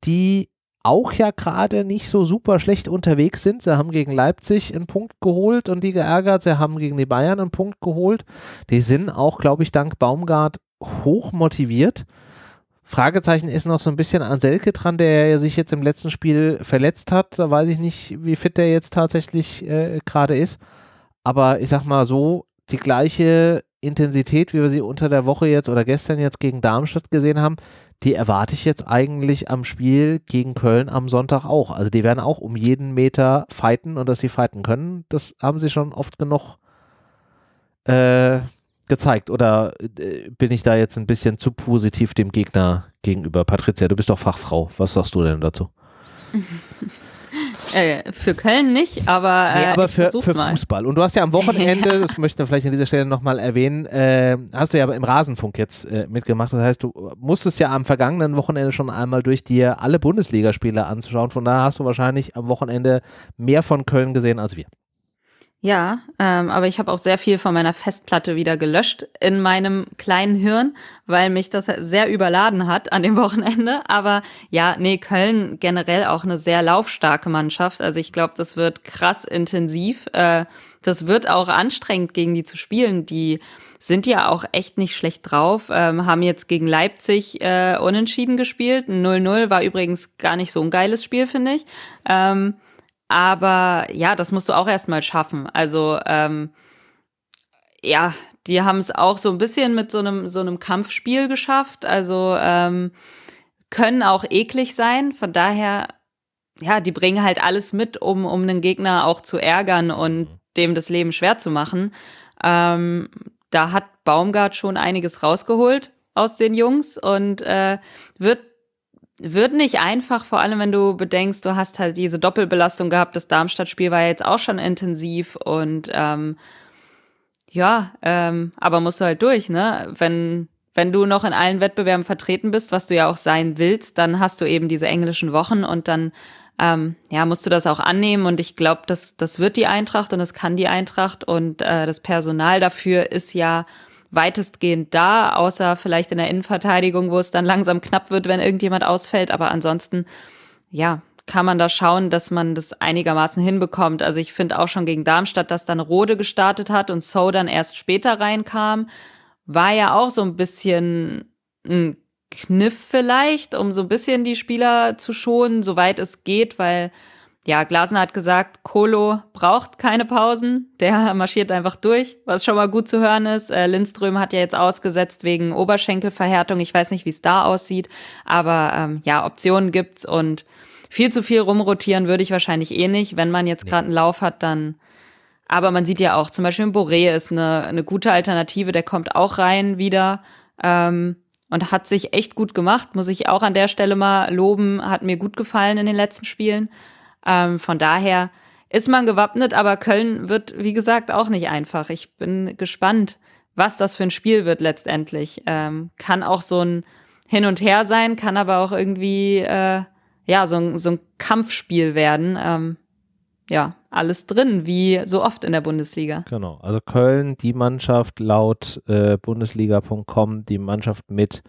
die auch ja gerade nicht so super schlecht unterwegs sind. Sie haben gegen Leipzig einen Punkt geholt und die geärgert. Sie haben gegen die Bayern einen Punkt geholt. Die sind auch, glaube ich, dank Baumgart hoch motiviert. Fragezeichen ist noch so ein bisschen an Selke dran, der sich jetzt im letzten Spiel verletzt hat. Da weiß ich nicht, wie fit der jetzt tatsächlich äh, gerade ist. Aber ich sag mal so, die gleiche Intensität, wie wir sie unter der Woche jetzt oder gestern jetzt gegen Darmstadt gesehen haben, die erwarte ich jetzt eigentlich am Spiel gegen Köln am Sonntag auch. Also die werden auch um jeden Meter fighten und dass sie fighten können, das haben sie schon oft genug äh, gezeigt oder äh, bin ich da jetzt ein bisschen zu positiv dem Gegner gegenüber? Patricia, du bist doch Fachfrau. Was sagst du denn dazu? Äh, für Köln nicht, aber, äh, nee, aber für, für Fußball. Und du hast ja am Wochenende, ja. das möchte ich vielleicht an dieser Stelle nochmal erwähnen, äh, hast du ja im Rasenfunk jetzt äh, mitgemacht. Das heißt, du musstest ja am vergangenen Wochenende schon einmal durch dir alle Bundesligaspiele anschauen. Von daher hast du wahrscheinlich am Wochenende mehr von Köln gesehen als wir. Ja, ähm, aber ich habe auch sehr viel von meiner Festplatte wieder gelöscht in meinem kleinen Hirn, weil mich das sehr überladen hat an dem Wochenende. Aber ja, nee, Köln generell auch eine sehr laufstarke Mannschaft. Also ich glaube, das wird krass intensiv. Äh, das wird auch anstrengend, gegen die zu spielen. Die sind ja auch echt nicht schlecht drauf, ähm, haben jetzt gegen Leipzig äh, unentschieden gespielt. 0-0 war übrigens gar nicht so ein geiles Spiel, finde ich. Ähm, aber ja, das musst du auch erstmal schaffen. Also ähm, ja, die haben es auch so ein bisschen mit so einem so einem Kampfspiel geschafft. Also ähm, können auch eklig sein. Von daher, ja, die bringen halt alles mit, um um einen Gegner auch zu ärgern und dem das Leben schwer zu machen. Ähm, da hat Baumgart schon einiges rausgeholt aus den Jungs und äh, wird wird nicht einfach, vor allem wenn du bedenkst, du hast halt diese Doppelbelastung gehabt. Das Darmstadt-Spiel war jetzt auch schon intensiv und ähm, ja, ähm, aber musst du halt durch, ne? Wenn, wenn du noch in allen Wettbewerben vertreten bist, was du ja auch sein willst, dann hast du eben diese englischen Wochen und dann ähm, ja, musst du das auch annehmen und ich glaube, das, das wird die Eintracht und das kann die Eintracht und äh, das Personal dafür ist ja weitestgehend da, außer vielleicht in der Innenverteidigung, wo es dann langsam knapp wird, wenn irgendjemand ausfällt. Aber ansonsten, ja, kann man da schauen, dass man das einigermaßen hinbekommt. Also ich finde auch schon gegen Darmstadt, dass dann Rode gestartet hat und So dann erst später reinkam, war ja auch so ein bisschen ein Kniff vielleicht, um so ein bisschen die Spieler zu schonen, soweit es geht, weil ja, Glasner hat gesagt, Kolo braucht keine Pausen. Der marschiert einfach durch, was schon mal gut zu hören ist. Äh, Lindström hat ja jetzt ausgesetzt wegen Oberschenkelverhärtung. Ich weiß nicht, wie es da aussieht. Aber ähm, ja, Optionen gibt's und viel zu viel rumrotieren würde ich wahrscheinlich eh nicht. Wenn man jetzt gerade einen Lauf hat, dann. Aber man sieht ja auch, zum Beispiel Boré ist eine, eine gute Alternative, der kommt auch rein wieder. Ähm, und hat sich echt gut gemacht, muss ich auch an der Stelle mal loben, hat mir gut gefallen in den letzten Spielen. Ähm, von daher ist man gewappnet, aber Köln wird, wie gesagt, auch nicht einfach. Ich bin gespannt, was das für ein Spiel wird letztendlich. Ähm, kann auch so ein Hin und Her sein, kann aber auch irgendwie äh, ja so ein, so ein Kampfspiel werden. Ähm, ja, alles drin, wie so oft in der Bundesliga. Genau, also Köln, die Mannschaft laut äh, Bundesliga.com, die Mannschaft mit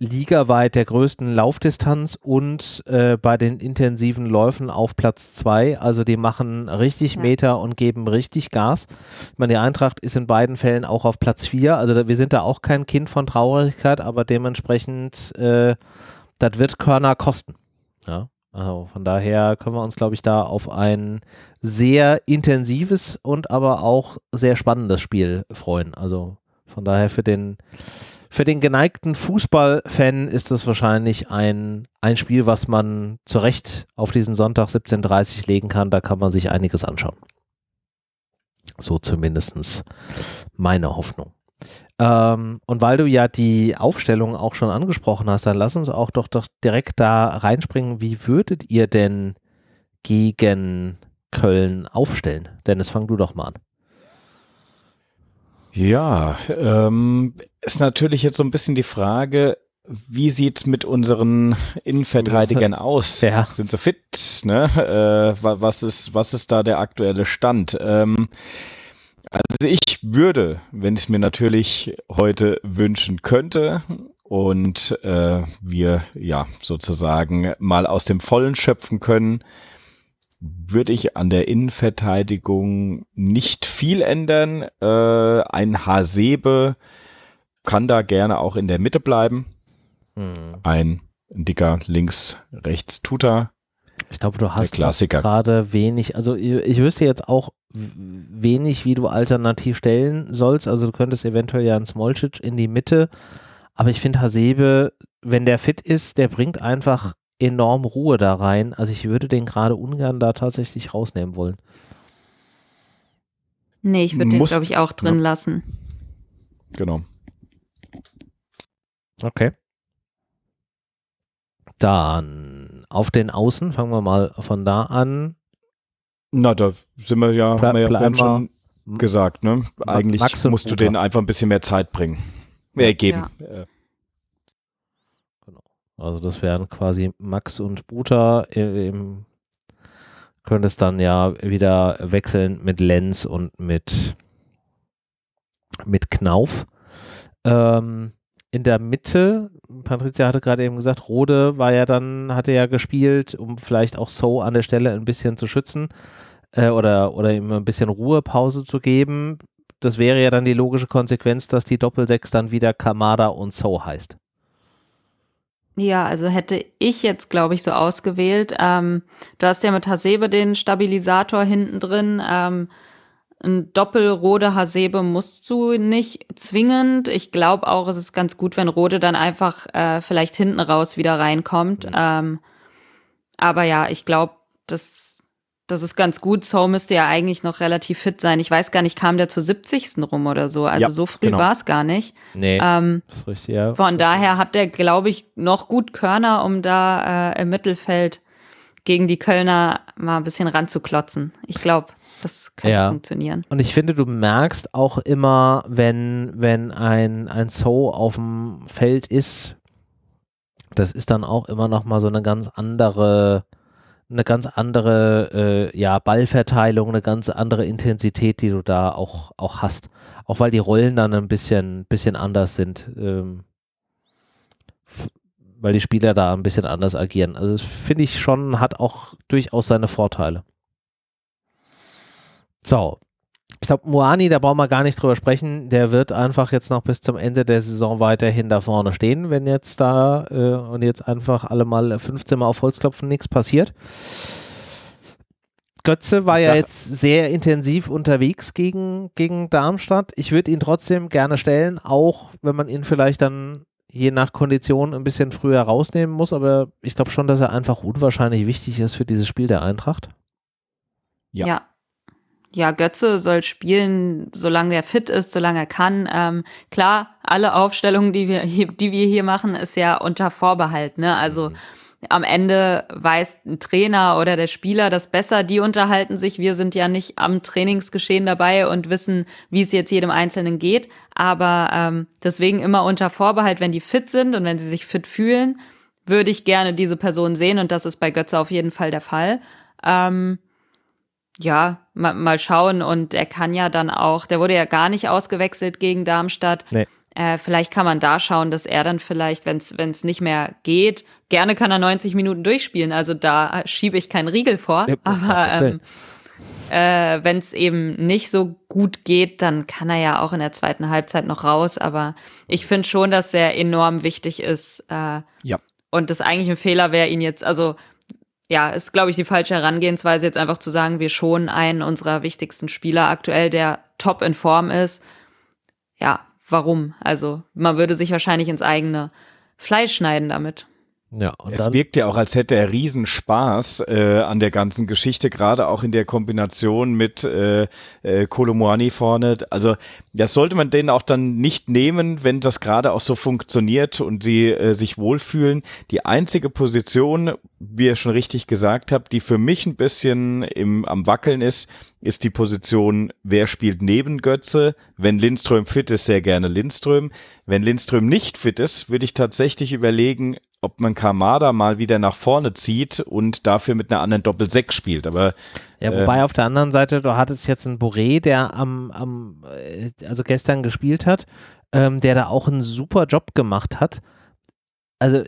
ligaweit der größten Laufdistanz und äh, bei den intensiven Läufen auf Platz zwei. Also die machen richtig ja. Meter und geben richtig Gas. Ich meine, die Eintracht ist in beiden Fällen auch auf Platz vier. Also wir sind da auch kein Kind von Traurigkeit, aber dementsprechend, äh, das wird Körner kosten. Ja. Also von daher können wir uns, glaube ich, da auf ein sehr intensives und aber auch sehr spannendes Spiel freuen. Also von daher für den für den geneigten Fußballfan ist das wahrscheinlich ein, ein Spiel, was man zu Recht auf diesen Sonntag 17.30 legen kann. Da kann man sich einiges anschauen. So zumindest meine Hoffnung. Ähm, und weil du ja die Aufstellung auch schon angesprochen hast, dann lass uns auch doch, doch direkt da reinspringen. Wie würdet ihr denn gegen Köln aufstellen? Dennis, fang du doch mal an. Ja, ähm, ist natürlich jetzt so ein bisschen die Frage, wie sieht mit unseren Innenverteidigern aus? Ja. Sind sie fit? Ne? Äh, was, ist, was ist da der aktuelle Stand? Ähm, also ich würde, wenn ich es mir natürlich heute wünschen könnte und äh, wir ja sozusagen mal aus dem Vollen schöpfen können, würde ich an der Innenverteidigung nicht viel ändern. Äh, ein Hasebe kann da gerne auch in der Mitte bleiben. Hm. Ein dicker links, rechts Tutor. Ich glaube, du hast gerade wenig, also ich wüsste jetzt auch wenig, wie du alternativ stellen sollst. Also du könntest eventuell ja einen Smolcic in die Mitte, aber ich finde Hasebe, wenn der fit ist, der bringt einfach enorm Ruhe da rein. Also ich würde den gerade ungern da tatsächlich rausnehmen wollen. Nee, ich würde den, glaube ich, auch drin ja. lassen. Genau. Okay. Dann auf den Außen, fangen wir mal von da an. Na, da sind wir ja, Ple haben wir ja schon gesagt, ne? Eigentlich musst du denen einfach ein bisschen mehr Zeit bringen. Äh, geben. Ja. Also das wären quasi Max und Buta. Im, könnte es dann ja wieder wechseln mit Lenz und mit, mit Knauf. Ähm, in der Mitte, Patricia hatte gerade eben gesagt, Rode war ja dann, hatte ja gespielt, um vielleicht auch So an der Stelle ein bisschen zu schützen äh, oder, oder ihm ein bisschen Ruhepause zu geben. Das wäre ja dann die logische Konsequenz, dass die Doppelsechs dann wieder Kamada und So heißt. Ja, also hätte ich jetzt, glaube ich, so ausgewählt. Ähm, du hast ja mit Hasebe den Stabilisator hinten drin. Ähm, ein Doppelrode Hasebe musst du nicht zwingend. Ich glaube auch, es ist ganz gut, wenn Rode dann einfach äh, vielleicht hinten raus wieder reinkommt. Mhm. Ähm, aber ja, ich glaube, das das ist ganz gut. So müsste ja eigentlich noch relativ fit sein. Ich weiß gar nicht, kam der zur 70. rum oder so. Also ja, so früh genau. war es gar nicht. Nee, ähm, das ist richtig, ja. Von daher hat der, glaube ich, noch gut Körner, um da äh, im Mittelfeld gegen die Kölner mal ein bisschen ranzuklotzen. Ich glaube, das kann ja. funktionieren. Und ich finde, du merkst auch immer, wenn, wenn ein, ein So auf dem Feld ist, das ist dann auch immer noch mal so eine ganz andere eine ganz andere äh, ja, Ballverteilung, eine ganz andere Intensität, die du da auch, auch hast. Auch weil die Rollen dann ein bisschen, bisschen anders sind. Ähm, weil die Spieler da ein bisschen anders agieren. Also das finde ich schon, hat auch durchaus seine Vorteile. So, ich glaube, Moani, da brauchen wir gar nicht drüber sprechen. Der wird einfach jetzt noch bis zum Ende der Saison weiterhin da vorne stehen, wenn jetzt da äh, und jetzt einfach alle mal 15 Mal auf Holz klopfen, nichts passiert. Götze war ja jetzt sehr intensiv unterwegs gegen, gegen Darmstadt. Ich würde ihn trotzdem gerne stellen, auch wenn man ihn vielleicht dann je nach Kondition ein bisschen früher rausnehmen muss. Aber ich glaube schon, dass er einfach unwahrscheinlich wichtig ist für dieses Spiel der Eintracht. Ja. ja. Ja. Götze soll spielen, solange er fit ist, solange er kann. Ähm, klar, alle Aufstellungen, die wir, hier, die wir hier machen, ist ja unter Vorbehalt. Ne? Also mhm am Ende weiß ein Trainer oder der Spieler das besser. Die unterhalten sich. Wir sind ja nicht am Trainingsgeschehen dabei und wissen, wie es jetzt jedem Einzelnen geht. Aber ähm, deswegen immer unter Vorbehalt, wenn die fit sind und wenn sie sich fit fühlen, würde ich gerne diese Person sehen. Und das ist bei Götze auf jeden Fall der Fall. Ähm, ja, mal, mal schauen. Und er kann ja dann auch, der wurde ja gar nicht ausgewechselt gegen Darmstadt. Nee. Äh, vielleicht kann man da schauen, dass er dann vielleicht, wenn es nicht mehr geht, gerne kann er 90 Minuten durchspielen. Also da schiebe ich keinen Riegel vor. Ja, aber ähm, äh, wenn es eben nicht so gut geht, dann kann er ja auch in der zweiten Halbzeit noch raus. Aber ich finde schon, dass er enorm wichtig ist. Äh, ja. Und das eigentlich ein Fehler wäre, ihn jetzt, also ja, ist, glaube ich, die falsche Herangehensweise, jetzt einfach zu sagen, wir schonen einen unserer wichtigsten Spieler aktuell, der top in Form ist. Ja, warum. Also man würde sich wahrscheinlich ins eigene Fleisch schneiden damit. Ja, es wirkt ja auch, als hätte er Riesenspaß äh, an der ganzen Geschichte, gerade auch in der Kombination mit äh, äh, Kolomoani vorne. Also das sollte man denen auch dann nicht nehmen, wenn das gerade auch so funktioniert und sie äh, sich wohlfühlen. Die einzige Position, wie ihr schon richtig gesagt habt, die für mich ein bisschen im, am Wackeln ist, ist die Position, wer spielt neben Götze. Wenn Lindström fit ist, sehr gerne Lindström. Wenn Lindström nicht fit ist, würde ich tatsächlich überlegen, ob man Kamada mal wieder nach vorne zieht und dafür mit einer anderen Doppel-6 spielt. Aber ja, wobei äh, auf der anderen Seite, du hattest jetzt einen Boré, der am, am äh, also gestern gespielt hat, ähm, der da auch einen super Job gemacht hat. Also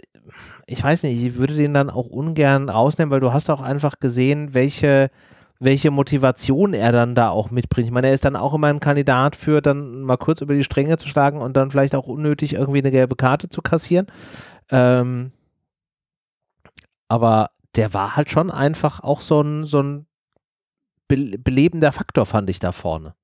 ich weiß nicht, ich würde den dann auch ungern rausnehmen, weil du hast auch einfach gesehen, welche welche Motivation er dann da auch mitbringt. Ich meine, er ist dann auch immer ein Kandidat für dann mal kurz über die Stränge zu schlagen und dann vielleicht auch unnötig irgendwie eine gelbe Karte zu kassieren. Ähm, aber der war halt schon einfach auch so ein, so ein belebender Faktor, fand ich da vorne.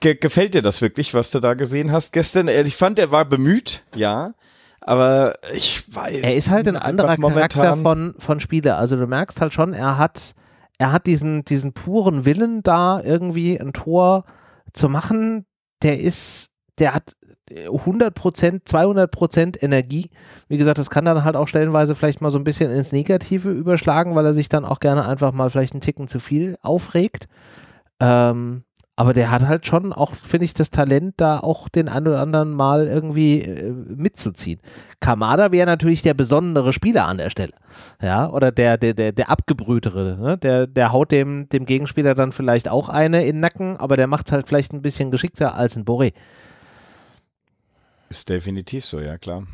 Ge gefällt dir das wirklich, was du da gesehen hast gestern? Äh, ich fand, er war bemüht, ja. Aber ich weiß. Er ist halt ein anderer Charakter von, von Spieler. Also du merkst halt schon, er hat, er hat diesen, diesen puren Willen da irgendwie ein Tor zu machen. Der ist, der hat 100 Prozent, 200 Prozent Energie. Wie gesagt, das kann dann halt auch stellenweise vielleicht mal so ein bisschen ins Negative überschlagen, weil er sich dann auch gerne einfach mal vielleicht einen Ticken zu viel aufregt. Ähm, aber der hat halt schon auch, finde ich, das Talent, da auch den ein oder anderen mal irgendwie äh, mitzuziehen. Kamada wäre natürlich der besondere Spieler an der Stelle. Ja, oder der, der, der, der abgebrühtere. Ne? Der, der haut dem, dem Gegenspieler dann vielleicht auch eine in den Nacken, aber der macht es halt vielleicht ein bisschen geschickter als ein Boré. Ist definitiv so, ja klar.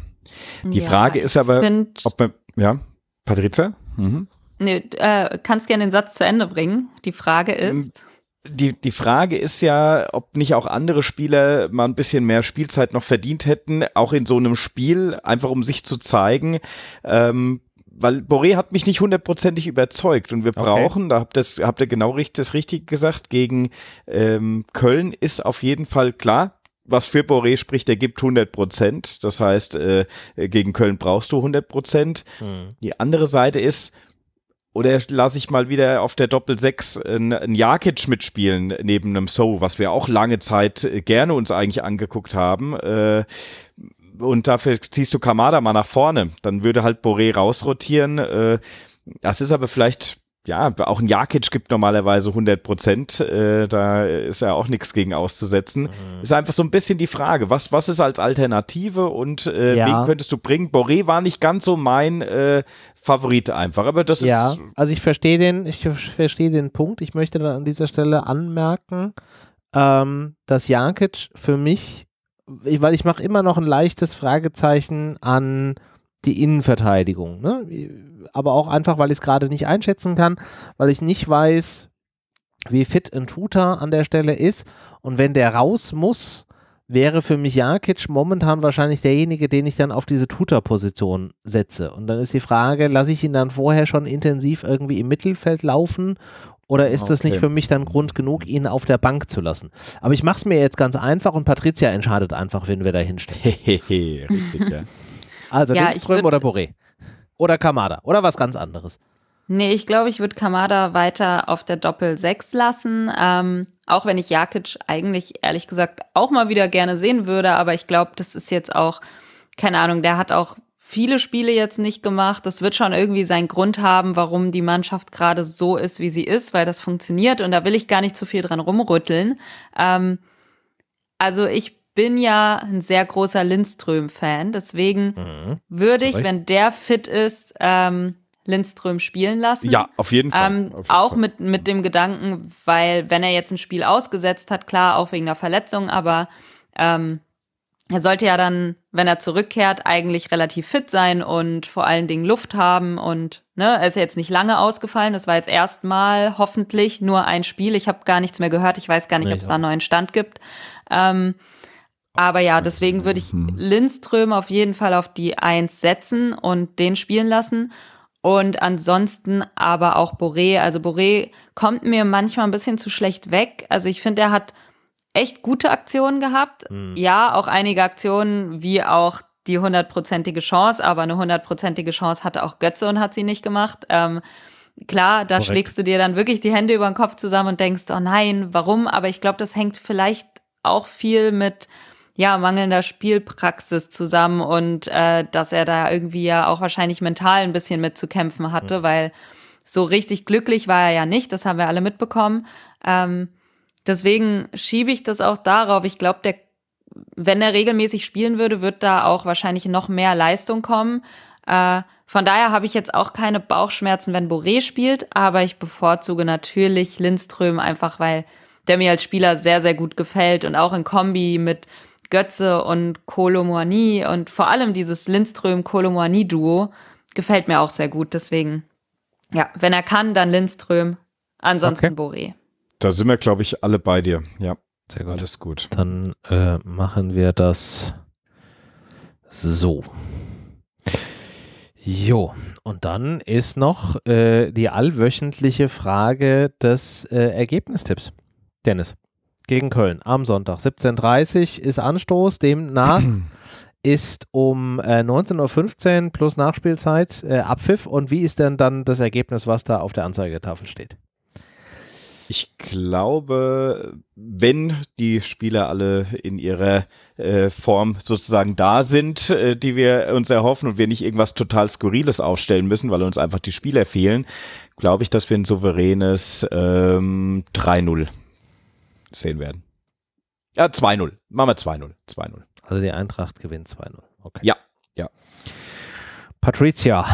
Die ja, Frage ist aber, ob man, ja, Patrizia? Mhm. Nee, äh, kannst gerne den Satz zu Ende bringen. Die Frage ist. Die, die Frage ist ja, ob nicht auch andere Spieler mal ein bisschen mehr Spielzeit noch verdient hätten, auch in so einem Spiel, einfach um sich zu zeigen. Ähm, weil Boré hat mich nicht hundertprozentig überzeugt und wir brauchen, okay. da habt, das, habt ihr genau richtig, das Richtige gesagt, gegen ähm, Köln ist auf jeden Fall klar, was für Boré spricht, er gibt 100 Prozent. Das heißt, äh, gegen Köln brauchst du 100 Prozent. Mhm. Die andere Seite ist, oder lasse ich mal wieder auf der Doppel 6 einen Jakic mitspielen neben einem So, was wir auch lange Zeit äh, gerne uns eigentlich angeguckt haben. Äh, und dafür ziehst du Kamada mal nach vorne. Dann würde halt Boré rausrotieren. Äh, das ist aber vielleicht ja, auch ein Jakic gibt normalerweise 100 Prozent. Äh, da ist ja auch nichts gegen auszusetzen. Mhm. Ist einfach so ein bisschen die Frage, was, was ist als Alternative und äh, ja. wen könntest du bringen? Boré war nicht ganz so mein äh, Favorit einfach, aber das ja, ist. Ja, also ich verstehe den, ich verstehe den Punkt. Ich möchte dann an dieser Stelle anmerken, ähm, dass Jakic für mich, weil ich mache immer noch ein leichtes Fragezeichen an die Innenverteidigung. Ne? Aber auch einfach, weil ich es gerade nicht einschätzen kann, weil ich nicht weiß, wie fit ein Tutor an der Stelle ist. Und wenn der raus muss, wäre für mich Jakic momentan wahrscheinlich derjenige, den ich dann auf diese Tutor-Position setze. Und dann ist die Frage, lasse ich ihn dann vorher schon intensiv irgendwie im Mittelfeld laufen Oder ist okay. das nicht für mich dann Grund genug, ihn auf der Bank zu lassen? Aber ich mache es mir jetzt ganz einfach und Patricia entscheidet einfach, wen wir da hinstellen. Richtig, ja. Also ja, Lindström oder Boré? Oder Kamada? Oder was ganz anderes? Nee, ich glaube, ich würde Kamada weiter auf der Doppel 6 lassen. Ähm, auch wenn ich Jakic eigentlich ehrlich gesagt auch mal wieder gerne sehen würde. Aber ich glaube, das ist jetzt auch, keine Ahnung, der hat auch viele Spiele jetzt nicht gemacht. Das wird schon irgendwie seinen Grund haben, warum die Mannschaft gerade so ist, wie sie ist, weil das funktioniert und da will ich gar nicht zu viel dran rumrütteln. Ähm, also ich bin ja ein sehr großer Lindström-Fan, deswegen mhm. würde ich, wenn der fit ist, ähm, Lindström spielen lassen. Ja, auf jeden Fall. Ähm, auf jeden auch Fall. Mit, mit dem Gedanken, weil wenn er jetzt ein Spiel ausgesetzt hat, klar, auch wegen der Verletzung, aber ähm, er sollte ja dann, wenn er zurückkehrt, eigentlich relativ fit sein und vor allen Dingen Luft haben. Und ne, er ist ja jetzt nicht lange ausgefallen. Das war jetzt erstmal hoffentlich nur ein Spiel. Ich habe gar nichts mehr gehört. Ich weiß gar nicht, nee, ob es da einen neuen Stand gibt. Ähm, aber ja, deswegen würde ich. Lindström auf jeden Fall auf die Eins setzen und den spielen lassen. Und ansonsten aber auch Boré. Also Boré kommt mir manchmal ein bisschen zu schlecht weg. Also ich finde, er hat echt gute Aktionen gehabt. Mhm. Ja, auch einige Aktionen, wie auch die hundertprozentige Chance, aber eine hundertprozentige Chance hatte auch Götze und hat sie nicht gemacht. Ähm, klar, da Korrekt. schlägst du dir dann wirklich die Hände über den Kopf zusammen und denkst, oh nein, warum? Aber ich glaube, das hängt vielleicht auch viel mit ja, mangelnder Spielpraxis zusammen und äh, dass er da irgendwie ja auch wahrscheinlich mental ein bisschen mit zu kämpfen hatte, mhm. weil so richtig glücklich war er ja nicht, das haben wir alle mitbekommen. Ähm, Deswegen schiebe ich das auch darauf. Ich glaube, der, wenn er regelmäßig spielen würde, wird da auch wahrscheinlich noch mehr Leistung kommen. Äh, von daher habe ich jetzt auch keine Bauchschmerzen, wenn Boré spielt, aber ich bevorzuge natürlich Lindström einfach, weil der mir als Spieler sehr, sehr gut gefällt und auch in Kombi mit Götze und Kolomoani und vor allem dieses Lindström-Kolomoani-Duo gefällt mir auch sehr gut. Deswegen, ja, wenn er kann, dann Lindström, ansonsten okay. Boré. Da sind wir, glaube ich, alle bei dir. Ja, sehr gut. Alles gut. Dann äh, machen wir das so. Jo, und dann ist noch äh, die allwöchentliche Frage des äh, Ergebnistipps. Dennis, gegen Köln am Sonntag 17.30 Uhr ist Anstoß, demnach ist um äh, 19.15 Uhr plus Nachspielzeit äh, Abpfiff. Und wie ist denn dann das Ergebnis, was da auf der Anzeigetafel steht? Ich glaube, wenn die Spieler alle in ihrer äh, Form sozusagen da sind, äh, die wir uns erhoffen und wir nicht irgendwas total Skurriles aufstellen müssen, weil uns einfach die Spieler fehlen, glaube ich, dass wir ein souveränes ähm, 3-0 sehen werden. Ja, 2-0. Machen wir 2-0. 2-0. Also die Eintracht gewinnt 2-0. Okay. Ja, ja. Patricia.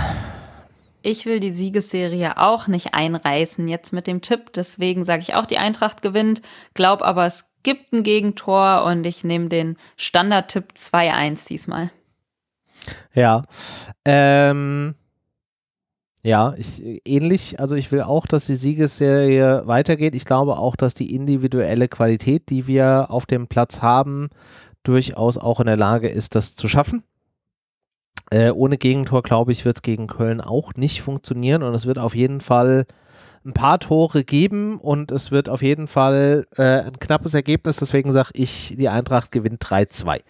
Ich will die Siegesserie auch nicht einreißen jetzt mit dem Tipp. Deswegen sage ich auch, die Eintracht gewinnt. Glaub aber, es gibt ein Gegentor und ich nehme den Standardtipp 2-1 diesmal. Ja. Ähm, ja, ich, ähnlich. Also ich will auch, dass die Siegesserie weitergeht. Ich glaube auch, dass die individuelle Qualität, die wir auf dem Platz haben, durchaus auch in der Lage ist, das zu schaffen. Äh, ohne Gegentor, glaube ich, wird es gegen Köln auch nicht funktionieren und es wird auf jeden Fall ein paar Tore geben und es wird auf jeden Fall äh, ein knappes Ergebnis. Deswegen sage ich, die Eintracht gewinnt 3-2.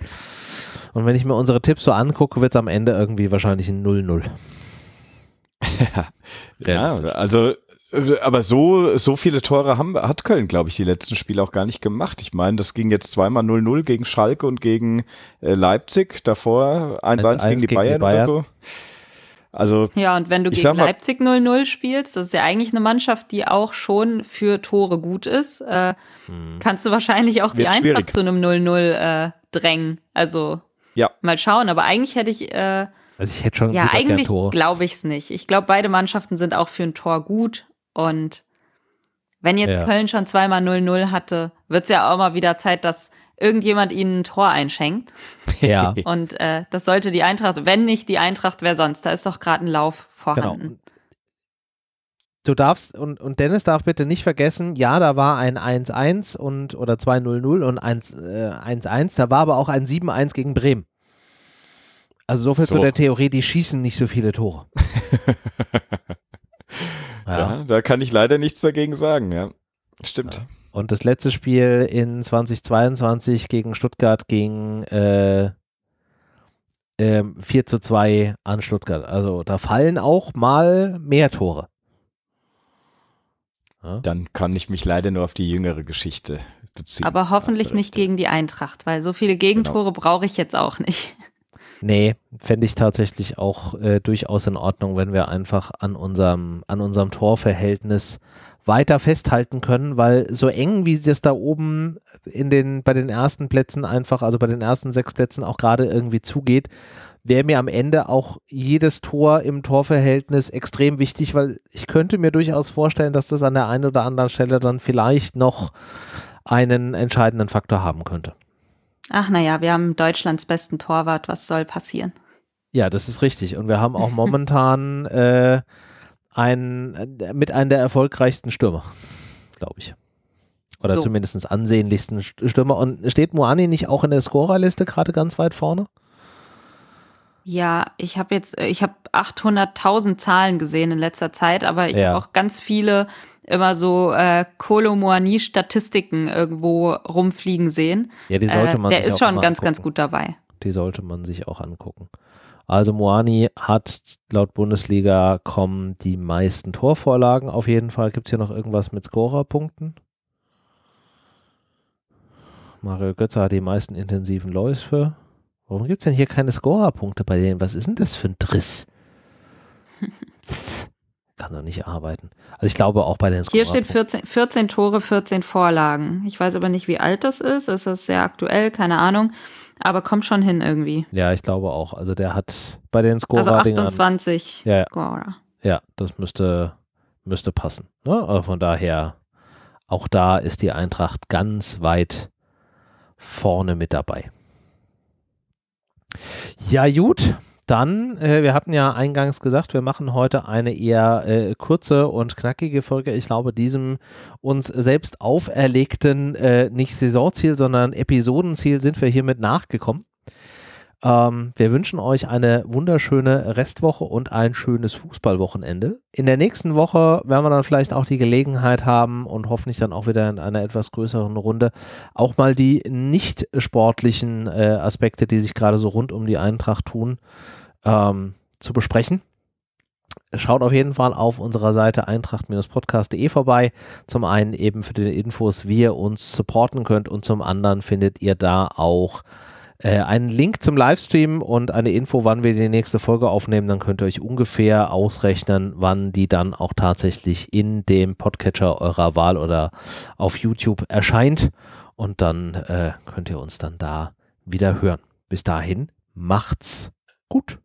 Und wenn ich mir unsere Tipps so angucke, wird es am Ende irgendwie wahrscheinlich ein 0-0. Ja, also äh, aber so, so viele Tore haben, hat Köln, glaube ich, die letzten Spiele auch gar nicht gemacht. Ich meine, das ging jetzt zweimal 0-0 gegen Schalke und gegen äh, Leipzig, davor 1-1 gegen, die, Bayern die Bayern oder so. Also, ja, und wenn du gegen Leipzig 0-0 spielst, das ist ja eigentlich eine Mannschaft, die auch schon für Tore gut ist, äh, hm. kannst du wahrscheinlich auch die Eintracht schwierig. zu einem 0-0 äh, drängen. Also ja. mal schauen. Aber eigentlich hätte ich. Also ich hätte schon ja, eigentlich glaube ich es nicht. Ich glaube, beide Mannschaften sind auch für ein Tor gut und wenn jetzt ja. Köln schon zweimal 0-0 hatte, wird es ja auch mal wieder Zeit, dass irgendjemand ihnen ein Tor einschenkt. Ja. Und äh, das sollte die Eintracht, wenn nicht die Eintracht, wer sonst? Da ist doch gerade ein Lauf vorhanden. Genau. Du darfst, und, und Dennis darf bitte nicht vergessen, ja, da war ein 1-1 und oder 2-0-0 und 1-1, äh, da war aber auch ein 7-1 gegen Bremen. Also so viel so. zu der Theorie, die schießen nicht so viele Tore. Ja, Ja, da kann ich leider nichts dagegen sagen, ja. Stimmt. Ja. Und das letzte Spiel in 2022 gegen Stuttgart ging äh, äh, 4 zu 2 an Stuttgart. Also da fallen auch mal mehr Tore. Ja? Dann kann ich mich leider nur auf die jüngere Geschichte beziehen. Aber hoffentlich nicht gegen die Eintracht, weil so viele Gegentore genau. brauche ich jetzt auch nicht. Nee, fände ich tatsächlich auch äh, durchaus in Ordnung, wenn wir einfach an unserem, an unserem Torverhältnis weiter festhalten können, weil so eng wie das da oben in den, bei den ersten Plätzen einfach, also bei den ersten sechs Plätzen auch gerade irgendwie zugeht, wäre mir am Ende auch jedes Tor im Torverhältnis extrem wichtig, weil ich könnte mir durchaus vorstellen, dass das an der einen oder anderen Stelle dann vielleicht noch einen entscheidenden Faktor haben könnte. Ach naja, wir haben Deutschlands besten Torwart, was soll passieren? Ja, das ist richtig. Und wir haben auch momentan äh, einen, äh, mit einem der erfolgreichsten Stürmer, glaube ich. Oder so. zumindest ansehnlichsten Stürmer. Und steht Moani nicht auch in der Scorerliste gerade ganz weit vorne? Ja, ich habe jetzt, äh, ich habe 800.000 Zahlen gesehen in letzter Zeit, aber ich ja. habe auch ganz viele immer so äh, Kolomoani-Statistiken irgendwo rumfliegen sehen. Ja, die sollte äh, man äh, Der ist schon ganz, angucken. ganz gut dabei. Die sollte man sich auch angucken. Also Moani hat laut Bundesliga kommen die meisten Torvorlagen auf jeden Fall. Gibt es hier noch irgendwas mit Scorerpunkten? Mario Götze hat die meisten intensiven Läufe. Warum gibt es denn hier keine Scorerpunkte bei denen? Was ist denn das für ein Driss? Kann doch nicht arbeiten. Also ich glaube auch bei den Hier steht 14, 14 Tore, 14 Vorlagen. Ich weiß aber nicht, wie alt das ist. Ist das sehr aktuell? Keine Ahnung. Aber kommt schon hin irgendwie. Ja, ich glaube auch. Also der hat bei den Scorer Also 28 ja, Scorer. Ja, das müsste, müsste passen. Ne? Also von daher, auch da ist die Eintracht ganz weit vorne mit dabei. Ja, gut. Dann, äh, wir hatten ja eingangs gesagt, wir machen heute eine eher äh, kurze und knackige Folge. Ich glaube, diesem uns selbst auferlegten, äh, nicht Saisonziel, sondern Episodenziel sind wir hiermit nachgekommen. Ähm, wir wünschen euch eine wunderschöne Restwoche und ein schönes Fußballwochenende. In der nächsten Woche werden wir dann vielleicht auch die Gelegenheit haben und hoffentlich dann auch wieder in einer etwas größeren Runde auch mal die nicht sportlichen äh, Aspekte, die sich gerade so rund um die Eintracht tun, ähm, zu besprechen. Schaut auf jeden Fall auf unserer Seite eintracht-podcast.de vorbei. Zum einen eben für die Infos, wie ihr uns supporten könnt und zum anderen findet ihr da auch äh, einen Link zum Livestream und eine Info, wann wir die nächste Folge aufnehmen. Dann könnt ihr euch ungefähr ausrechnen, wann die dann auch tatsächlich in dem Podcatcher eurer Wahl oder auf YouTube erscheint. Und dann äh, könnt ihr uns dann da wieder hören. Bis dahin, macht's gut.